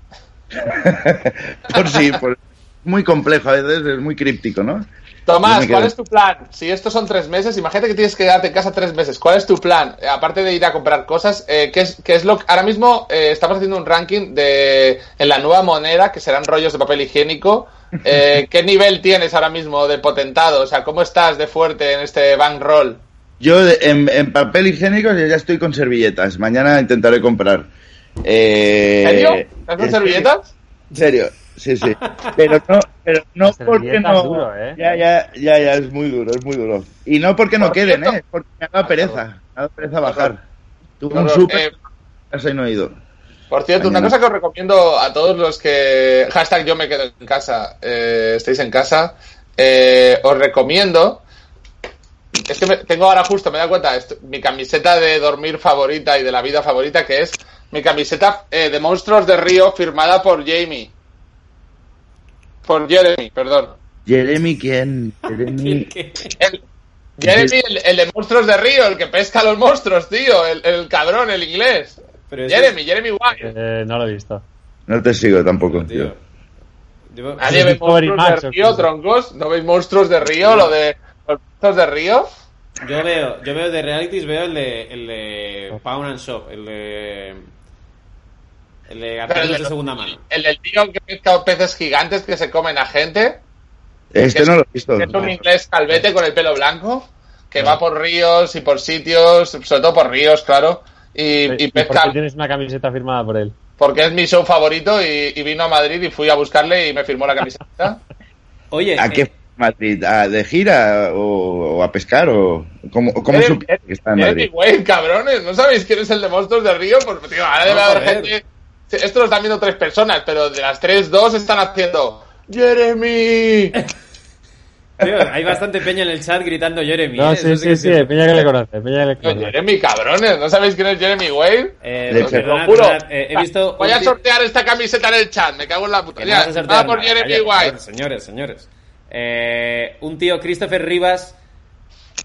por sí, por- muy complejo, a veces es muy críptico, ¿no? Tomás, ¿cuál es tu plan? Si estos son tres meses, imagínate que tienes que quedarte en casa tres meses. ¿Cuál es tu plan? Eh, aparte de ir a comprar cosas, eh, ¿qué, es, qué es lo que- Ahora mismo eh, estamos haciendo un ranking de en la nueva moneda, que serán rollos de papel higiénico. Eh, ¿Qué nivel tienes ahora mismo de potentado? O sea, ¿cómo estás de fuerte en este bankroll? Yo en, en papel higiénico ya estoy con servilletas. Mañana intentaré comprar. Eh, ¿En serio? ¿Estás con en servilletas? En serio, sí, sí. Pero no, pero no porque no. duro, ¿eh? Ya, ya, ya, ya, es muy duro, es muy duro. Y no porque no Por queden, cierto- ¿eh? Porque me ha dado pereza. Me ha dado pereza bajar. Tuve un súper. Eh, no he ido. Por cierto, una cosa que os recomiendo a todos los que. Hashtag yo me quedo en casa. eh, estéis en casa. eh, os recomiendo. Es que me- tengo ahora justo, me da cuenta, esto- mi camiseta de dormir favorita y de la vida favorita, que es mi camiseta eh, de monstruos de Río firmada por Jamie. Por Jeremy, perdón. Jeremy, ¿quién? Jeremy. El, Jeremy, el, el de monstruos de Río, el que pesca a los monstruos, tío. El, el cabrón, el inglés. Pero Jeremy, Jeremy White. Eh, no lo he visto. No te sigo tampoco, Tío. Nadie ve monstruos de ¿o Río, troncos. ¿No veis monstruos de Río? Lo de los monstruos de Río. Yo veo, yo veo de realities, veo el de, el de Pound and Shop, el de. El de artículos el de de- segunda mano. El del tío que pesca peces gigantes que se comen a gente. Este no lo he visto. es un inglés calvete con el pelo blanco. Que va por ríos y por sitios, sobre todo por ríos, claro. Y, y ¿Y por pesca qué tienes una camiseta firmada por él? porque es mi show favorito y, y vino a Madrid y fui a buscarle y me firmó la camiseta. Oye, ¿A eh, qué Madrid? ¿A ¿De gira o, o a pescar? ¿O cómo, cómo supiste que está en Madrid? Wayne, cabrones, ¿no sabéis quién es el de monstruos de Río? Pues, tío, ahora debe No, haber gente. Esto lo están viendo tres personas, pero de las tres, dos están haciendo. ¡Jeremy! tío, hay bastante peña en el chat gritando Jeremy. No, ¿eh? sí, sí, sí. Peña que le conoce, Peña que le No, conoce. Jeremy, cabrones, ¿no sabéis quién es Jeremy Wayne? Eh, De no, hecho, Te lo juro. eh, he visto. Voy a sortear esta camiseta en el chat, me cago en la puta. Que no por nada, Jeremy calla, White. Señores, señores. Eh, un tío, Christopher Rivas,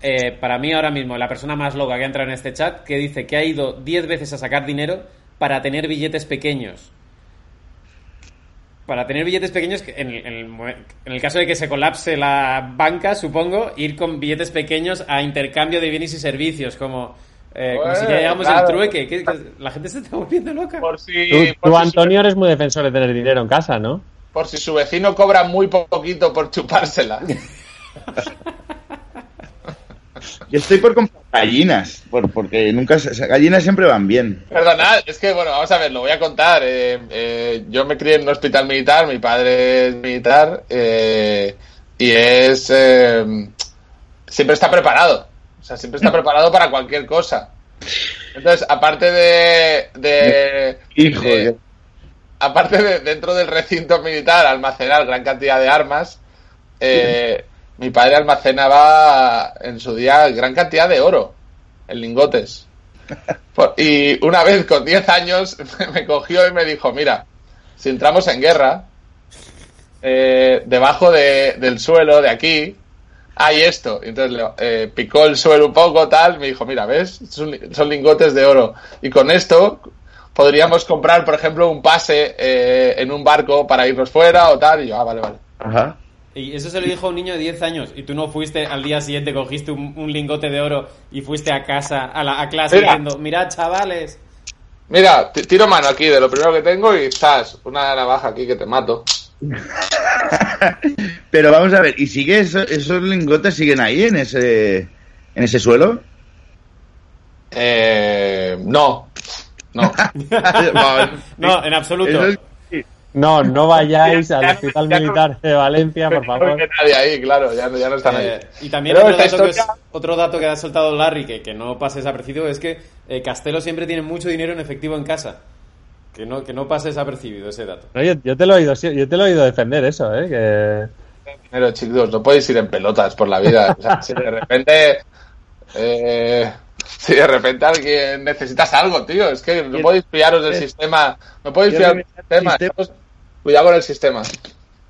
eh, para mí ahora mismo la persona más loca que ha entrado en este chat, que dice que ha ido 10 veces a sacar dinero para tener billetes pequeños. Para tener billetes pequeños, que en, el- en el, en el caso de que se colapse la banca, supongo, ir con billetes pequeños a intercambio de bienes y servicios, como, eh, como si ya llegamos claro. al trueque. que- que la gente se está volviendo loca. Por si, Tú, por, tú, si Antonio, eres muy defensor de tener dinero en casa, ¿no? Por si su vecino cobra muy poquito por chupársela. Yo estoy por comprar gallinas, por, porque nunca gallinas siempre van bien. Perdonad, es que, bueno, vamos a ver, lo voy a contar. Eh, eh, yo me crié en un hospital militar, mi padre es militar eh, y es. eh, siempre está preparado. O sea, siempre está preparado para cualquier cosa. Entonces, aparte de. de Hijo, de- aparte de dentro del recinto militar almacenar gran cantidad de armas, eh, mi padre almacenaba en su día gran cantidad de oro en lingotes. Y una vez con 10 años me cogió y me dijo, mira, si entramos en guerra, eh, debajo de- del suelo de aquí hay esto. Y entonces le- eh, picó el suelo un poco, tal, me dijo, mira, ¿ves? Son lingotes de oro. Y con esto podríamos comprar, por ejemplo, un pase eh, en un barco para irnos fuera o tal. Y yo, ah, vale, vale. Ajá. Y eso se lo dijo a un niño de 10 años. Y tú no fuiste al día siguiente, cogiste un, un lingote de oro y fuiste a casa, a, la, a clase Mira. diciendo, mirad chavales. Mira, ti- tiro mano aquí de lo primero que tengo y estás una navaja aquí que te mato. Pero vamos a ver, ¿y sigue eso- esos lingotes siguen ahí en ese en ese suelo? Eh, no, no. No, en absoluto. No, no vayáis al no- hospital no- militar de Valencia, por No hay favor. nadie ahí, claro, ya, no- ya no están Eh, ahí. y también otro dato, que es- historia- otro dato que ha soltado Larry, que, que no pase desapercibido, es que eh, Castelo siempre tiene mucho dinero en efectivo en casa. Que no, que no pase desapercibido ese dato. No, yo, yo te lo he oído, sí, yo te lo he oído defender eso, ¿eh? Que... Pero chicos, no podéis ir en pelotas por la vida. O sea, si de repente. eh, si de repente alguien necesitas algo, tío, es que no podéis fiaros del sistema. No podéis fiaros del sistema. el sistema- estamos- Cuidado con el sistema.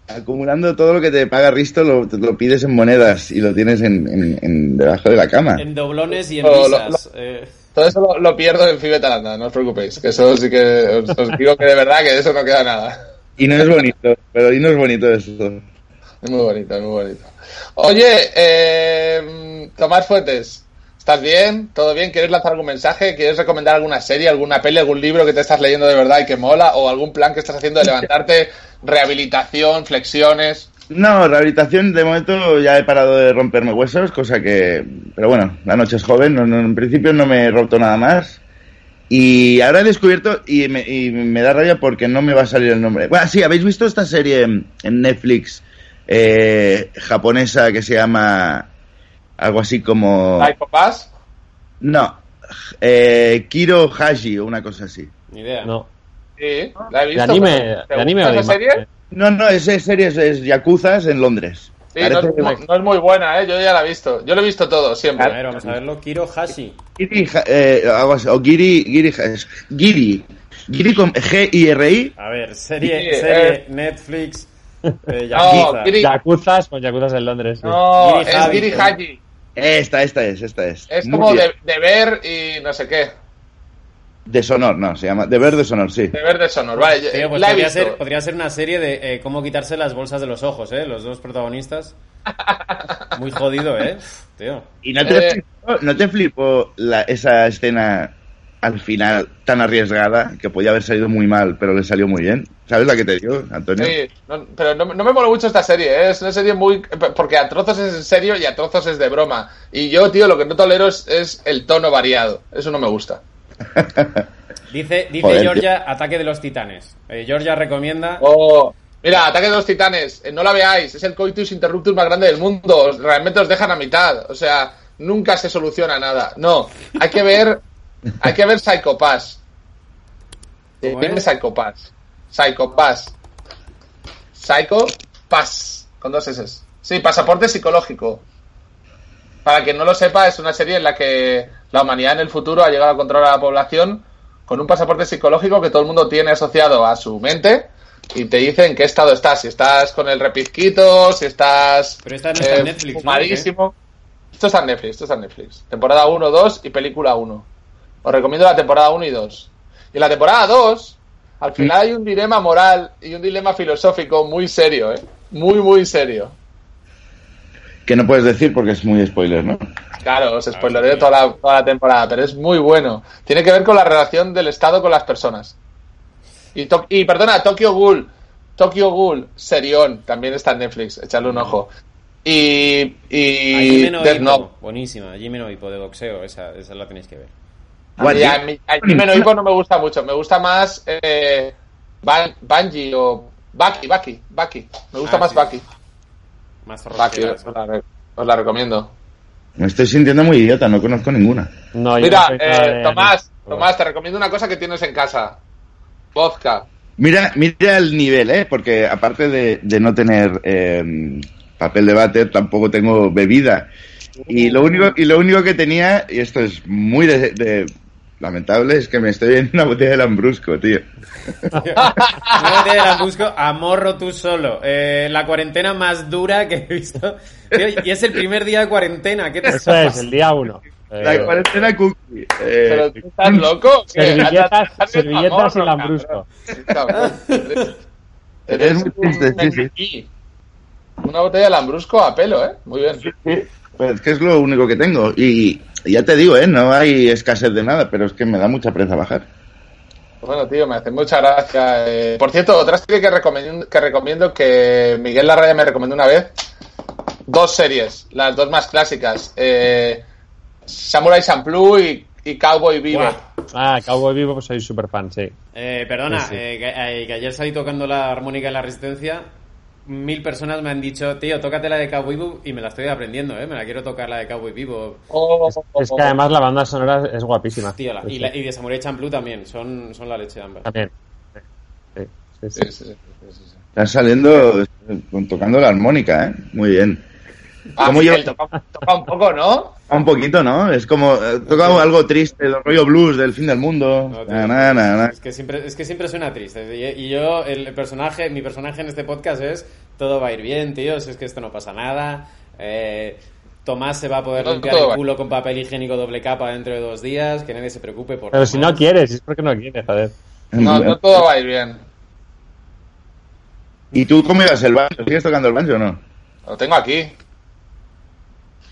acumulando todo lo que te paga Risto lo, lo pides en monedas y lo tienes en, en- en- debajo de la cama. En doblones y en Lo- lo- visas. eh, Todo eso lo, lo pierdo en Fibetalanda, no os preocupéis. Que eso sí que os, os digo que de verdad que de eso no queda nada. Y no es bonito, pero y no es bonito eso. Es muy bonito, es muy bonito. Oye, eh, Tomás Fuentes, ¿estás bien? ¿Todo bien? ¿Quieres lanzar algún mensaje? ¿Quieres recomendar alguna serie, alguna peli, algún libro que te estás leyendo de verdad y que mola? ¿O algún plan que estás haciendo de levantarte? ¿Rehabilitación? ¿Flexiones? No, rehabilitación de momento ya he parado de romperme huesos, cosa que... Pero bueno, la noche es joven, no- no- en principio no me he roto nada más. Y ahora he descubierto, y me, y me da rabia porque no me va a salir el nombre. Bueno, sí, ¿habéis visto esta serie en Netflix eh, japonesa que se llama algo así como... ¿Psycho Pass? No, eh, Kiro Hashi o una cosa así. Ni idea. No. Sí, la he ¿De visto. anime, pero ¿te de anime o gusta de esa serie? No, no, es, es serie, es, es Yakuzas en Londres. Sí, no, es, mu- no es muy buena, ¿eh? Yo ya la he visto. Yo lo he visto todo, A siempre. ver, vamos a verlo. Kiro Hashi. Giri, eh, algo así, o Giri, Giri, Giri, Giri con G-I-R-I, A ver, serie, Sí, serie eh. Netflix. Eh, No, Yakuza. Giri- Yakuzas, pues Yakuzas en Londres. sí. No, Giri es Haji. Giri Haji. Esta, esta es, esta es. Es Muy como de, de ver y no sé qué. De sonor, no, se llama, de ver de sonor, sí. De ver de sonor. Vale, yo- Tío, pues la he podría visto. ser, podría ser una serie de eh, cómo quitarse las bolsas de los ojos, ¿eh? Los dos protagonistas. Muy jodido, ¿eh? Tío. ¿Y no te Eh. flipó, no te flipó la, esa escena al final tan arriesgada que podía haber salido muy mal, pero le salió muy bien? ¿Sabes la que te digo, Antonio? Sí, no- pero no, no me mola mucho esta serie, ¿eh? es una serie muy... Porque a trozos es en serio y a trozos es de broma. Y yo, tío, lo que no tolero es, es el tono variado. Eso no me gusta. Dice, dice Joder, Georgia, ataque de los titanes. Eh, Georgia recomienda. Oh, mira, Ataque de los Titanes, eh, no la veáis, es el coitus interruptus más grande del mundo. Realmente os dejan a mitad. O sea, nunca se soluciona nada. No, hay que ver... Hay que ver Psycho Pass. ¿Cómo Tiene es? Psycho Pass. Psycho Pass. Psycho Pass. Con dos S. Sí, pasaporte psicológico. Para quien no lo sepa, es una serie en la que la humanidad en el futuro ha llegado a controlar a la población con un pasaporte psicológico que todo el mundo tiene asociado a su mente y te dice en qué estado estás. Si estás con el repizquito, si estás Pero esta no está en Netflix, ¿no? fumadísimo. Esto está en Netflix, esto está en Netflix. Temporada 1, 2 y película 1. Os recomiendo la temporada 1 y 2. Y en la temporada 2, al final hay un dilema moral y un dilema filosófico muy serio, ¿eh? Muy, muy serio. Que no puedes decir porque es muy spoiler, ¿no? Claro, os spoileré toda la, toda la temporada, pero es muy bueno. Tiene que ver con la relación del Estado con las personas. Y, To- y perdona, Tokyo Ghoul. Tokyo Ghoul, Serión, también está en Netflix, echarle un ojo. Y, y Jimeno Death Note. buenísima. Jimeno Hippo de boxeo, esa, esa la tenéis que ver. A mí, a mí- a Hippo no me gusta mucho, me gusta más eh, Ban- Bungie o Baki, Baki, Baki. Me gusta Ah, más sí. Baki. Más Baki, os la, os la recomiendo. Me estoy sintiendo muy idiota, no conozco ninguna. No, Mira, no eh, Tomás. Tomás, te recomiendo una cosa que tienes en casa. Vodka. Mira, mira el nivel, ¿eh? Porque aparte de, de no tener eh, papel de váter, tampoco tengo bebida. Y lo único, y lo único que tenía, y esto es muy de, de- lamentable, es que me estoy en una botella de Lambrusco, tío. No te la busco a morro tú solo. Eh, la cuarentena más dura que he visto. Tío, y es el primer día de cuarentena. ¿Qué te Eso es, el día uno. La Eh, cuarentena cookie. ¿Pero Eh, tú estás loco? Servilletas, servilletas y lambrusco. cabrón. Eres- muy triste, sí, sí. Una botella de lambrusco a pelo, ¿eh? Muy bien. sí, pues es que es lo único que tengo. Y, y ya te digo, ¿eh? No hay escasez de nada, pero es que me da mucha pereza bajar. Bueno, tío, me hace mucha gracia. Eh, por cierto, otra serie que recomiendo, que recomiendo que Miguel Larraya me recomendó una vez. Dos series, las dos más clásicas. Eh, Samurai Champloo y, y Cowboy. Buah. Ah, Cowboy Vivo, pues soy súper fan, sí. Eh, perdona, Sí, sí. eh, que, eh, que ayer salí tocando la armónica en la resistencia. Mil personas me han dicho, tío, tócate la de Cowboy Vivo y me la estoy aprendiendo, ¿eh? Me la quiero tocar la de Cowboy Vivo. Oh, Es que además la banda sonora es guapísima. Tío, la- Sí, y, la- y de Samurai Champloo también, son, son la leche de ambas. También. Sí, sí, sí. Sí, sí, sí, sí, sí. Están saliendo eh, tocando la armónica, ¿eh? Muy bien. Ah, ¿Cómo Miguel, yo- toca, toca un poco, ¿no? Un poquito, ¿no? Es como eh, toca algo triste, el rollo blues del fin del mundo. No, tío, Na, na, na, na. Es que siempre, es que siempre suena triste. Y, yo, el personaje, mi personaje en este podcast es todo va a ir bien, tío, si es que esto no pasa nada. Eh, Tomás se va a poder No, limpiar el va. culo con papel higiénico doble capa dentro de dos días, que nadie se preocupe por Pero si no quieres, es porque no quieres, joder. No, no todo va a ir bien. ¿Y tú cómo ibas el banjo? ¿Sigues tocando el banjo o no? Lo tengo aquí.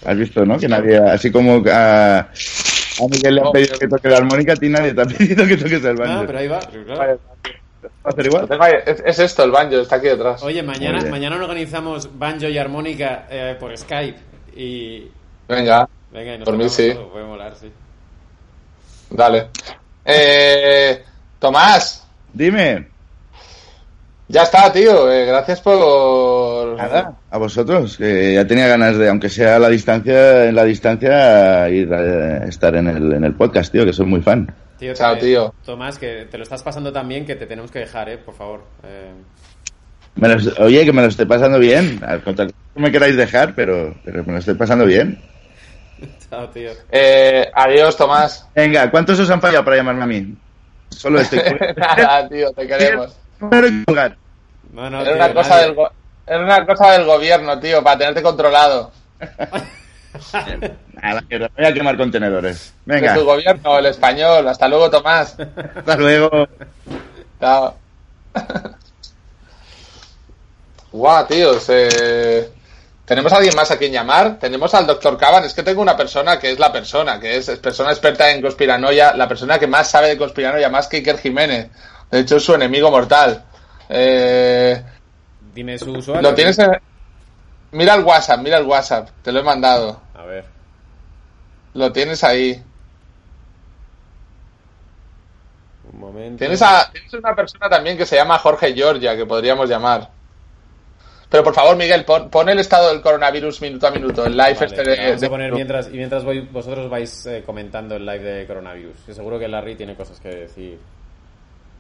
Has visto, ¿no? Que nadie, así como a, a Miguel le han pedido que toque la armónica, a ti nadie te ha pedido que toques el banjo. Ah, pero ahí va. claro. ¿Va a hacer igual? tengo ahí. Es, es esto, el banjo, está aquí detrás. Oye, mañana, mañana organizamos banjo y armónica eh, por Skype. Y. Venga, Venga, y nos Por mí sí. todo, Puede molar, sí. dale. Eh, Tomás, Dime. Ya está, tío. Eh, gracias por... Nada, a vosotros, que ya tenía ganas de, aunque sea a la distancia, en la distancia, ir a estar en el, en el podcast, tío, que soy muy fan. Tío, Chao, te- tío. Tomás, que te lo estás pasando tan bien que te tenemos que dejar, eh, por favor. Eh, Me oye, que me lo estoy pasando bien. Al contrario, no me queráis dejar, pero, pero me lo estoy pasando bien. chao, tío. Eh, adiós, Tomás. Venga, ¿cuántos os han fallado para llamarme a mí? Solo estoy. Nada, tío, te queremos. No, no, Era tío, una, cosa del go- era una cosa del gobierno, tío, para tenerte controlado. Nada, voy a quemar contenedores. Venga, tu gobierno, el español. Hasta luego, Tomás. hasta luego. Chao. Guau, tíos. eh, ¿Tenemos a alguien más a quien llamar? Tenemos al doctor Caban. Es que tengo una persona que es la persona, que es, es persona experta en conspiranoia, la persona que más sabe de conspiranoia, más que Iker Jiménez. De hecho, es su enemigo mortal. Eh, Dime su usuario. lo tienes en... Mira el WhatsApp, mira el WhatsApp. Te lo he mandado. A ver. Lo tienes ahí. Un momento. Tienes, a, tienes una persona también que se llama Jorge Georgia, que podríamos llamar. Pero por favor, Miguel, pon, pon el estado del coronavirus minuto a minuto, el live Vale, este de... vamos a poner mientras, y mientras voy, vosotros vais eh, comentando el live de coronavirus. Que seguro que Larry tiene cosas que decir.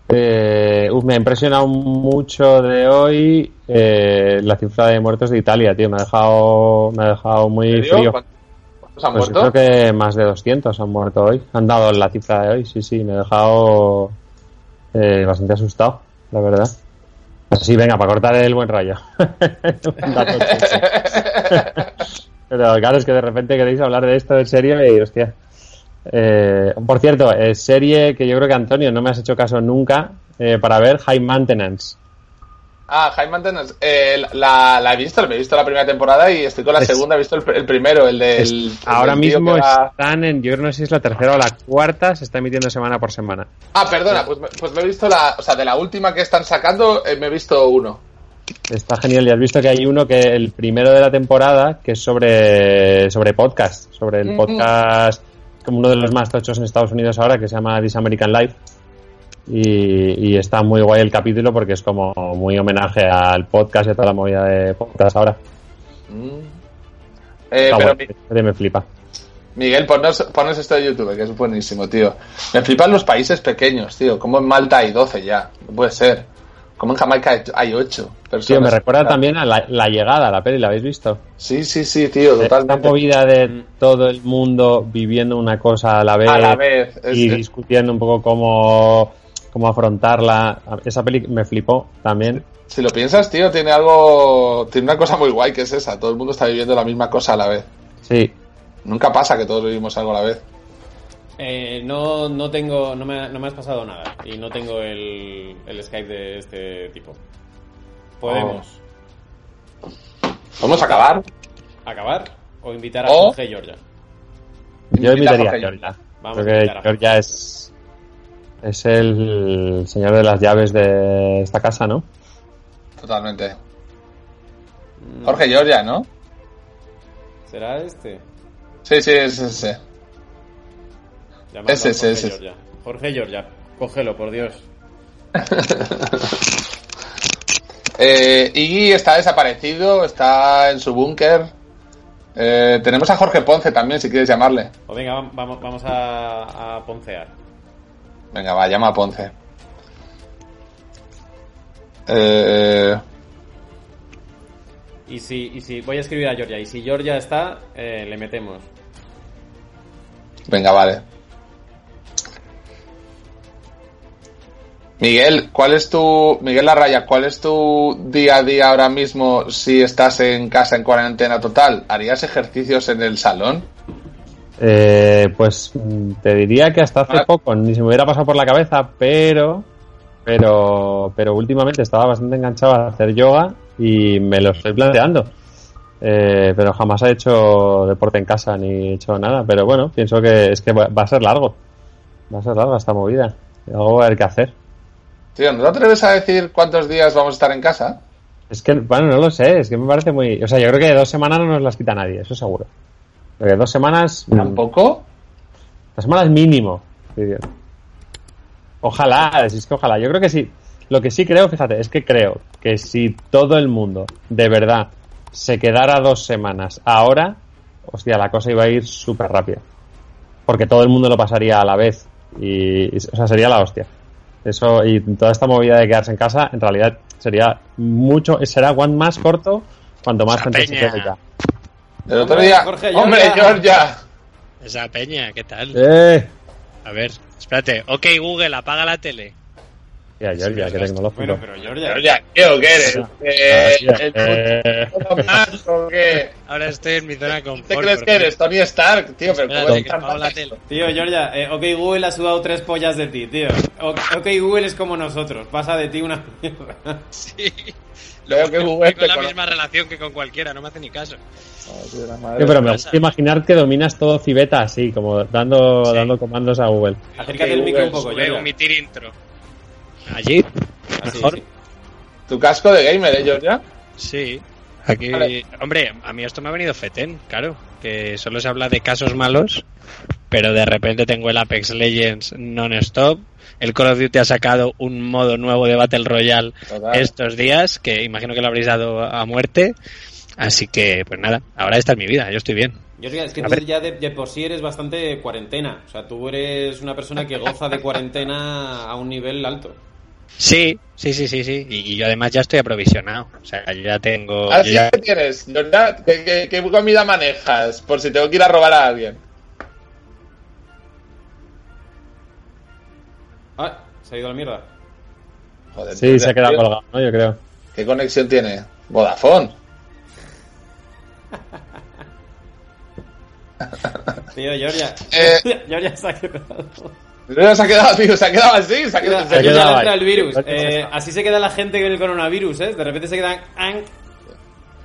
Eh, uf, me ha impresionado mucho de hoy eh, la cifra de muertos de Italia, tío. Me ha dejado, me ha dejado muy frío. ¿Cuántos han Pues muerto? creo que más de 200 han muerto hoy. Han dado la cifra de hoy, sí, sí. Me ha dejado eh, bastante asustado, la verdad. Así, venga, para cortar el buen rayo. Pero claro, es que de repente queréis hablar de esto en serio y hostia. Eh, por cierto, eh, serie que yo creo que Antonio no me has hecho caso nunca eh, para ver High Maintenance. Ah, High Maintenance. Eh, la, la he visto, me he visto la primera temporada y estoy con la Es- segunda, he visto el, el primero, el del... El ahora mismo va- están en, yo creo no sé si es la tercera o la cuarta, se está emitiendo semana por semana. Ah, perdona, pues, me- pues me he visto la... O sea, de la última que están sacando, eh, me he visto uno. Está genial. Ya has visto que hay uno que el primero de la temporada que es sobre, sobre podcast, sobre el Ujú. podcast como uno de los más tochos en Estados Unidos ahora que se llama This American Life. Y, y está muy guay el capítulo porque es como muy homenaje al podcast y a toda la movida de podcast ahora. Mm. Eh, pero guay, serie me flipa. Miguel, ponos, ponos esto de YouTube, que es buenísimo, tío. Me flipan los países pequeños, tío. Como en Malta hay 12 ya. No puede ser. Como en Jamaica hay- 8 personas. Tío, me recuerda también a la, la llegada, la peli, ¿la habéis visto? Sí, sí, sí, tío, Esta totalmente. movida de todo el mundo viviendo una cosa a la vez. A la vez. es- y discutiendo un poco cómo, cómo afrontarla. Esa peli me flipó también. si lo piensas, tío, tiene algo. Tiene una cosa muy guay que es esa. Todo el mundo está viviendo la misma cosa a la vez. Sí, Nunca pasa que todos vivimos algo a la vez. Eh, no, no tengo, no me, no me has pasado nada. Y no tengo el, el Skype de este tipo. Podemos ¿Vamos a acabar? acabar o invitar a O- Jorge Georgia. yo invitaría a Jorge. Georgia. Vamos a Creo que invitar a Georgia es, es el señor de las llaves de esta casa, ¿no? Totalmente. Mm, Jorge Georgia, ¿no? ¿Será este? Sí, sí, es ese. Llamadlo Ese, ese, Jorge ese. Georgia. Jorge Georgia, cógelo, por Dios. Eh, Iggy está desaparecido, está en su búnker. Eh, tenemos a Jorge Ponce también, si quieres llamarle. O venga, vam- vamos, vamos a, a poncear. Venga, va, llama a Ponce. Eh, Y si, y si voy a escribir a Georgia, y si Georgia está, eh, le metemos. venga, vale. Miguel, ¿cuál es tu Miguel Larraya, cuál es tu día a día ahora mismo si estás en casa en cuarentena total? ¿Harías ejercicios en el salón? Eh, pues mm, te diría que hasta hace Ah. poco ni se me hubiera pasado por la cabeza, pero pero, pero últimamente estaba bastante enganchado a hacer yoga y me lo estoy planteando. Eh, pero jamás he hecho deporte en casa ni he hecho nada. Pero bueno, pienso que es que va a ser largo. Va a ser larga esta movida. Algo va a haber que hacer. Tío, ¿no te atreves a decir cuántos días vamos a estar en casa? Es que, bueno, no lo sé, es que me parece muy... O sea, yo creo que dos semanas no nos las quita nadie, eso seguro. Porque dos semanas... mm, ¿Tampoco? Dos semanas mínimo. diría. Ojalá, es que ojalá. Yo creo que sí. Lo que sí creo, fíjate, es que creo que si todo el mundo de verdad se quedara dos semanas ahora, hostia, la cosa iba a ir súper rápida. Porque todo el mundo lo pasaría a la vez. Y, y- o sea, sería la hostia. Eso, y toda esta movida de quedarse en casa, en realidad sería mucho, será cuanto más corto, cuanto más Esa gente se peña. quede ya. El otro Hombre, día. Jorge, ¡Hombre, Georgia! Georgia! Esa peña, ¿qué tal? ¡Eh! A ver, espérate. Ok, Google, apaga la tele. Ya, Georgia, qué tecnológico. Bueno, pero Georgia. Georgia, ¿qué o qué eres? Eh, ¿El eh, más o qué? Ahora estoy en mi zona confort. ¿Te crees que eres Tony Stark, tío? Pero ¿cómo tan apago la tele. Tío, Georgia, eh, OK Google ha sudado tres pollas de ti, tío. O- OK Google es como nosotros, pasa de ti una mierda. Sí. Veo que Google Tengo te la misma relación que con cualquiera, no me hace ni caso. Tío, la madre. Tío, pero me gusta imaginar que dominas todo Cibeta así, como dando, Sí. dando comandos a Google. Acércate el micro un poco, Voy a Georgia. omitir intro. Allí, Así, mejor. sí. ¿Tu casco de gamer, eh, Georgia? Sí. Aquí, Vale. hombre, a mí esto me ha venido fetén, claro, que solo se habla de casos malos, pero de repente tengo el Apex Legends non-stop, el Call of Duty ha sacado un modo nuevo de Battle Royale Total. estos días, que imagino que lo habréis dado a muerte, así que, pues nada, ahora esta es mi vida, yo estoy bien. Es que A tú ver. ya de, de por sí eres bastante cuarentena. O sea, tú eres una persona que goza de cuarentena a un nivel alto. Sí, sí, sí, sí, sí, y, y yo además ya estoy aprovisionado, o sea, yo ya tengo... Así ya- que tienes, Georgia, ¿qué, qué, qué comida manejas? Por si tengo que ir a robar a alguien. Ah, se ha ido a la mierda. Joder, Sí, se ha quedado colgado, ¿no? Yo creo. ¿Qué conexión tiene? Vodafone. Tío, Georgia. Eh. Georgia se ha quedado. No se ha quedado, tío, se ha quedado así, se ha quedado. Se ha quedado entra el virus. Eh, así se queda la gente con el coronavirus, ¿eh? De repente se quedan... ¡ang!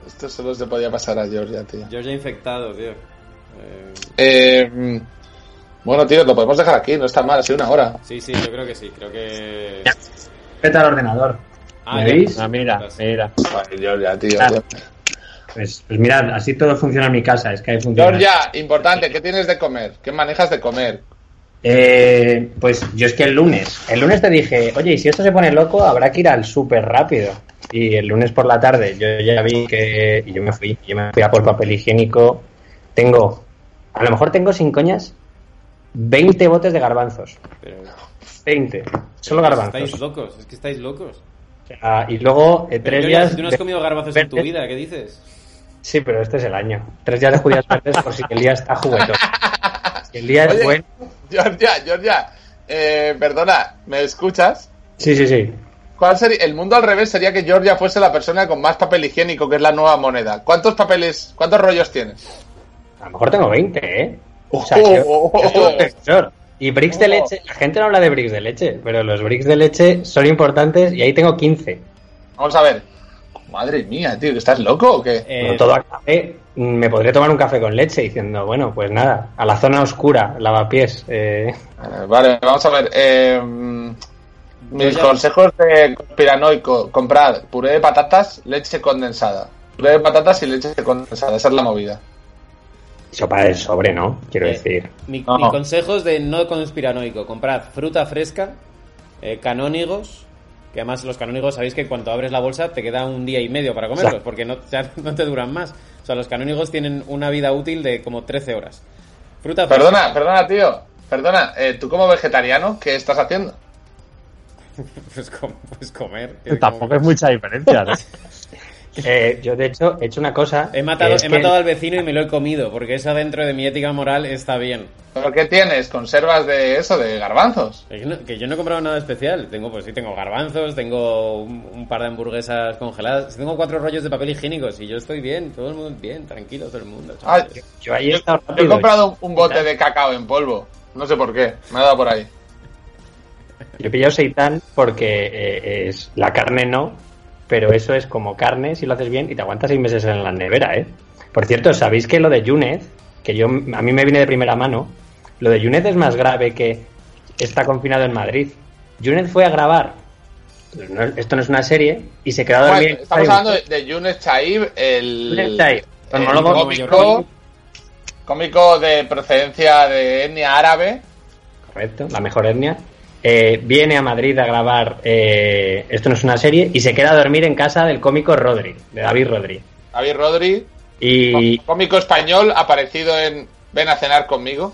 Esto solo se podía pasar a Georgia, tío. Georgia infectado, tío. Eh, Eh, bueno, tío, lo podemos dejar aquí, no está mal, ha sido una hora. sí, sí, yo creo que sí. Creo que... Peta el ordenador. Ah, ¿Me veis? Ah, mira, mira. Ay, Georgia, tío. Ah. Pues, pues mirad, así todo funciona en mi casa. Es que ahí funciona. Georgia, importante, ¿qué tienes de comer? ¿Qué manejas de comer? Eh, pues yo es que el lunes, el lunes te dije, oye, y si esto se pone loco, habrá que ir al súper rápido. Y el lunes por la tarde yo ya vi que, y yo me fui, yo me fui a por papel higiénico. Tengo, a lo mejor tengo sin coñas, 20 botes de garbanzos. Pero, 20, solo Estáis garbanzos. locos, es que estáis locos. Ah, y luego eh, tres días. tú no has comido garbanzos en tu vida, ¿qué dices? Sí, pero este es el año. Tres días de judías verdes por si el día está juguetón. El día es Oye. bueno. Georgia, Georgia, eh, perdona, ¿me escuchas? Sí, sí, sí. ¿Cuál sería? El mundo al revés sería que Georgia fuese la persona con más papel higiénico, que es la nueva moneda. ¿Cuántos papeles, cuántos rollos tienes? A lo mejor tengo 20, ¿eh? O sea, Oh, yo- oh, yo oh, soy oh. Y bricks de Oh. leche, la gente no habla de bricks de leche, pero los bricks de leche son importantes y ahí tengo 15. Vamos a ver. Madre mía, tío, ¿que estás loco o qué? Eh, todo a café. Me podría tomar un café con leche diciendo, bueno, pues nada, a la zona oscura, lavapiés. Eh, Eh, vale, vamos a ver. eh, mis ya- consejos de conspiranoico. Comprad puré de patatas, leche condensada. Puré de patatas y leche condensada. Esa es la movida. sopa del sobre, ¿no? Quiero Eh, decir. Mi, No. mi consejo es de no conspiranoico. Comprad fruta fresca, eh, canónigos, que además los canónigos sabéis que cuando abres la bolsa te queda un día y medio para comerlos, Exacto. porque no, ya no te duran más. O sea, los canónigos tienen una vida útil de como 13 horas. Fruta fresca. Perdona, perdona, tío. Perdona, eh, tú como vegetariano, ¿qué estás haciendo? Pues, com- pues comer. Tampoco como- es mucha diferencia, ¿no? Eh, yo, de hecho, he hecho una cosa. He matado, he que- matado al vecino y me lo he comido, porque eso dentro de mi ética moral está bien. ¿Pero qué tienes? ¿Conservas de eso, de garbanzos? Que yo no, que yo no he comprado nada especial. Tengo, pues sí, tengo garbanzos, tengo un, un par de hamburguesas congeladas. Tengo cuatro rollos de papel higiénico. Y yo estoy bien, todo el mundo bien, tranquilo, todo el mundo. Ah. Yo ahí he yo, comprado un, un bote de cacao en polvo. No sé por qué. Me ha dado por ahí. Yo he pillado seitan porque eh, es la carne no, pero eso es como carne si lo haces bien y te aguantas seis meses en la nevera, ¿eh? Por cierto, ¿sabéis que lo de Yunez, que yo a mí me viene de primera mano, lo de Yunez es más grave que está confinado en Madrid. Yunez fue a grabar, no- esto no es una serie, y se quedó a dormir. Bueno, estamos hablando de, de Younes Chaib, el, Younes Chaib, el monólogo cómico, cómico de procedencia de etnia árabe. Correcto, la mejor etnia. Eh, viene a Madrid a grabar eh, Esto no es una serie y se queda a dormir en casa del cómico Rodri, de David Rodri. David Rodri, Y cómico español aparecido en Ven a cenar conmigo.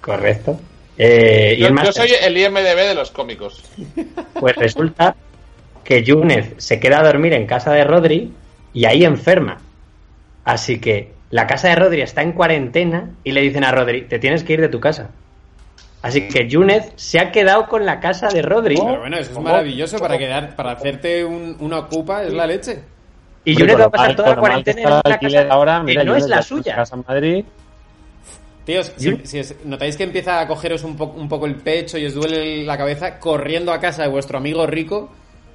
correcto. Eh, Yo, soy el IMDB de los cómicos. pues resulta que Yúnez se queda a dormir en casa de Rodri y ahí enferma. Así que la casa de Rodri está en cuarentena y le dicen a Rodri, te tienes que ir de tu casa. Así que Yúnez se ha quedado con la casa de Rodri. Pero bueno, eso es maravilloso para quedar, para hacerte un- una ocupa, es la leche. Y con va a pasar toda la que cuarentena en una casa ahora, que mira, no yo es la suya. casa en Madrid, Tíos, si, si es- notáis que empieza a cogeros un, po- un poco el pecho y os duele la cabeza, corriendo a casa de vuestro amigo rico,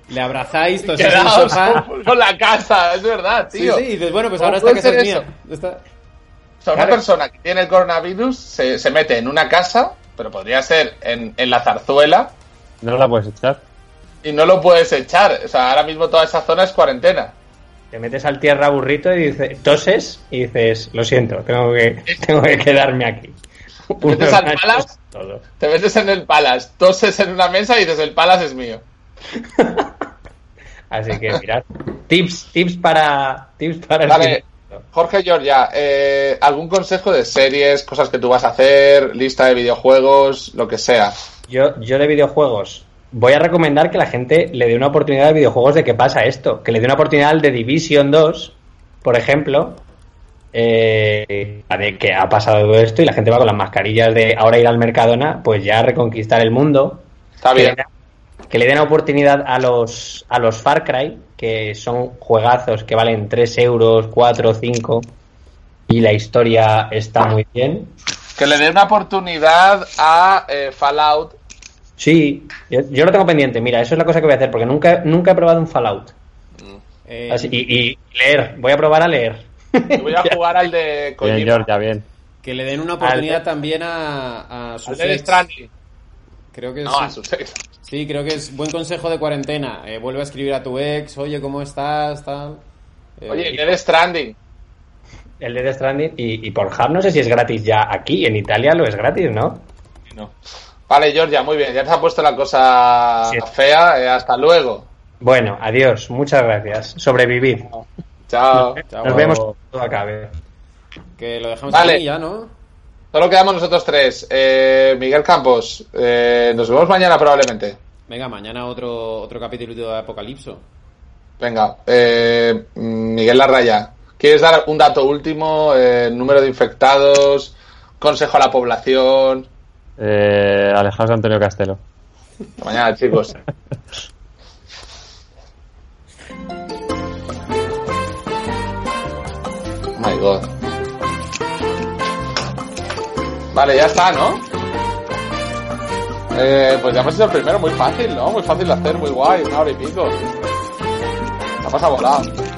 le abrazáis, toséis en el Quedaos sofá. con, la casa, es verdad, Sí, tío. sí, y dices, bueno, pues ¿Cómo ahora esta casa es ser mía. está. O sea, una Claro. persona que tiene el coronavirus se, se mete en una casa, pero podría ser en, en la zarzuela, no la puedes echar. y no lo puedes echar. O sea, ahora mismo toda esa zona es cuarentena. Te metes al tierra burrito y dices, toses y dices, lo siento, tengo que, tengo que quedarme aquí. metes al Palace? Todo. Te metes en el Palace, toses en una mesa y dices, el Palace es mío. Así que mirad. Tips, tips para. Tips para Vale, Jorge Georgia, eh, ¿algún consejo de series, cosas que tú vas a hacer, lista de videojuegos, lo que sea? Yo, yo de videojuegos. Voy a recomendar que la gente le dé una oportunidad de videojuegos de qué pasa esto. Que le dé una oportunidad al de Division 2, por ejemplo. eh, de que ha pasado todo esto y la gente va con las mascarillas de ahora ir al Mercadona, pues ya a reconquistar el mundo. Está que bien. Que le den oportunidad a los, a los Far Cry, que son juegazos que valen 3 euros, 4, 5, y la historia está muy bien. Que le dé una oportunidad a eh, Fallout. Sí, yo, yo lo tengo pendiente. Mira, eso es la cosa que voy a hacer, porque nunca, nunca he probado un Fallout. Eh, Así- y, y leer, voy a probar a leer. Voy a jugar al de Bien, Kojima. Georgia, bien. que le den una oportunidad Al- también a, a. Stranding. Creo que No, a sí. sus ex. Sí, creo que es buen consejo de cuarentena. Eh, vuelve a escribir a tu ex, oye, ¿cómo estás? Tal. Eh, Oye, Dead Stranding. El de Death Stranding. Y, y por Hub no sé si es gratis ya aquí. En Italia lo es gratis, ¿no? Vale, Georgia, muy bien. Ya te ha puesto la cosa Sí. fea. eh, hasta luego. Bueno, adiós. Muchas gracias. Sobrevivid. Chao. Chao. Nos vemos cuando todo acabe. Que lo dejamos Vale. aquí ya, ¿no? Solo quedamos nosotros tres. Eh, Miguel Campos, eh, nos vemos mañana probablemente. Venga, mañana otro, otro capítulo de Apocalipso. Venga, eh, Miguel Larraya, ¿quieres dar un dato último? Eh, número de infectados, consejo a la población. Eh, alejaos de Antonio Castelo. Hasta mañana, chicos. Oh my god. Vale, ya está, ¿no? Eh, pues ya hemos hecho el primero, muy fácil, ¿no? Muy fácil de hacer, muy guay, una hora y pico. La pasa volado.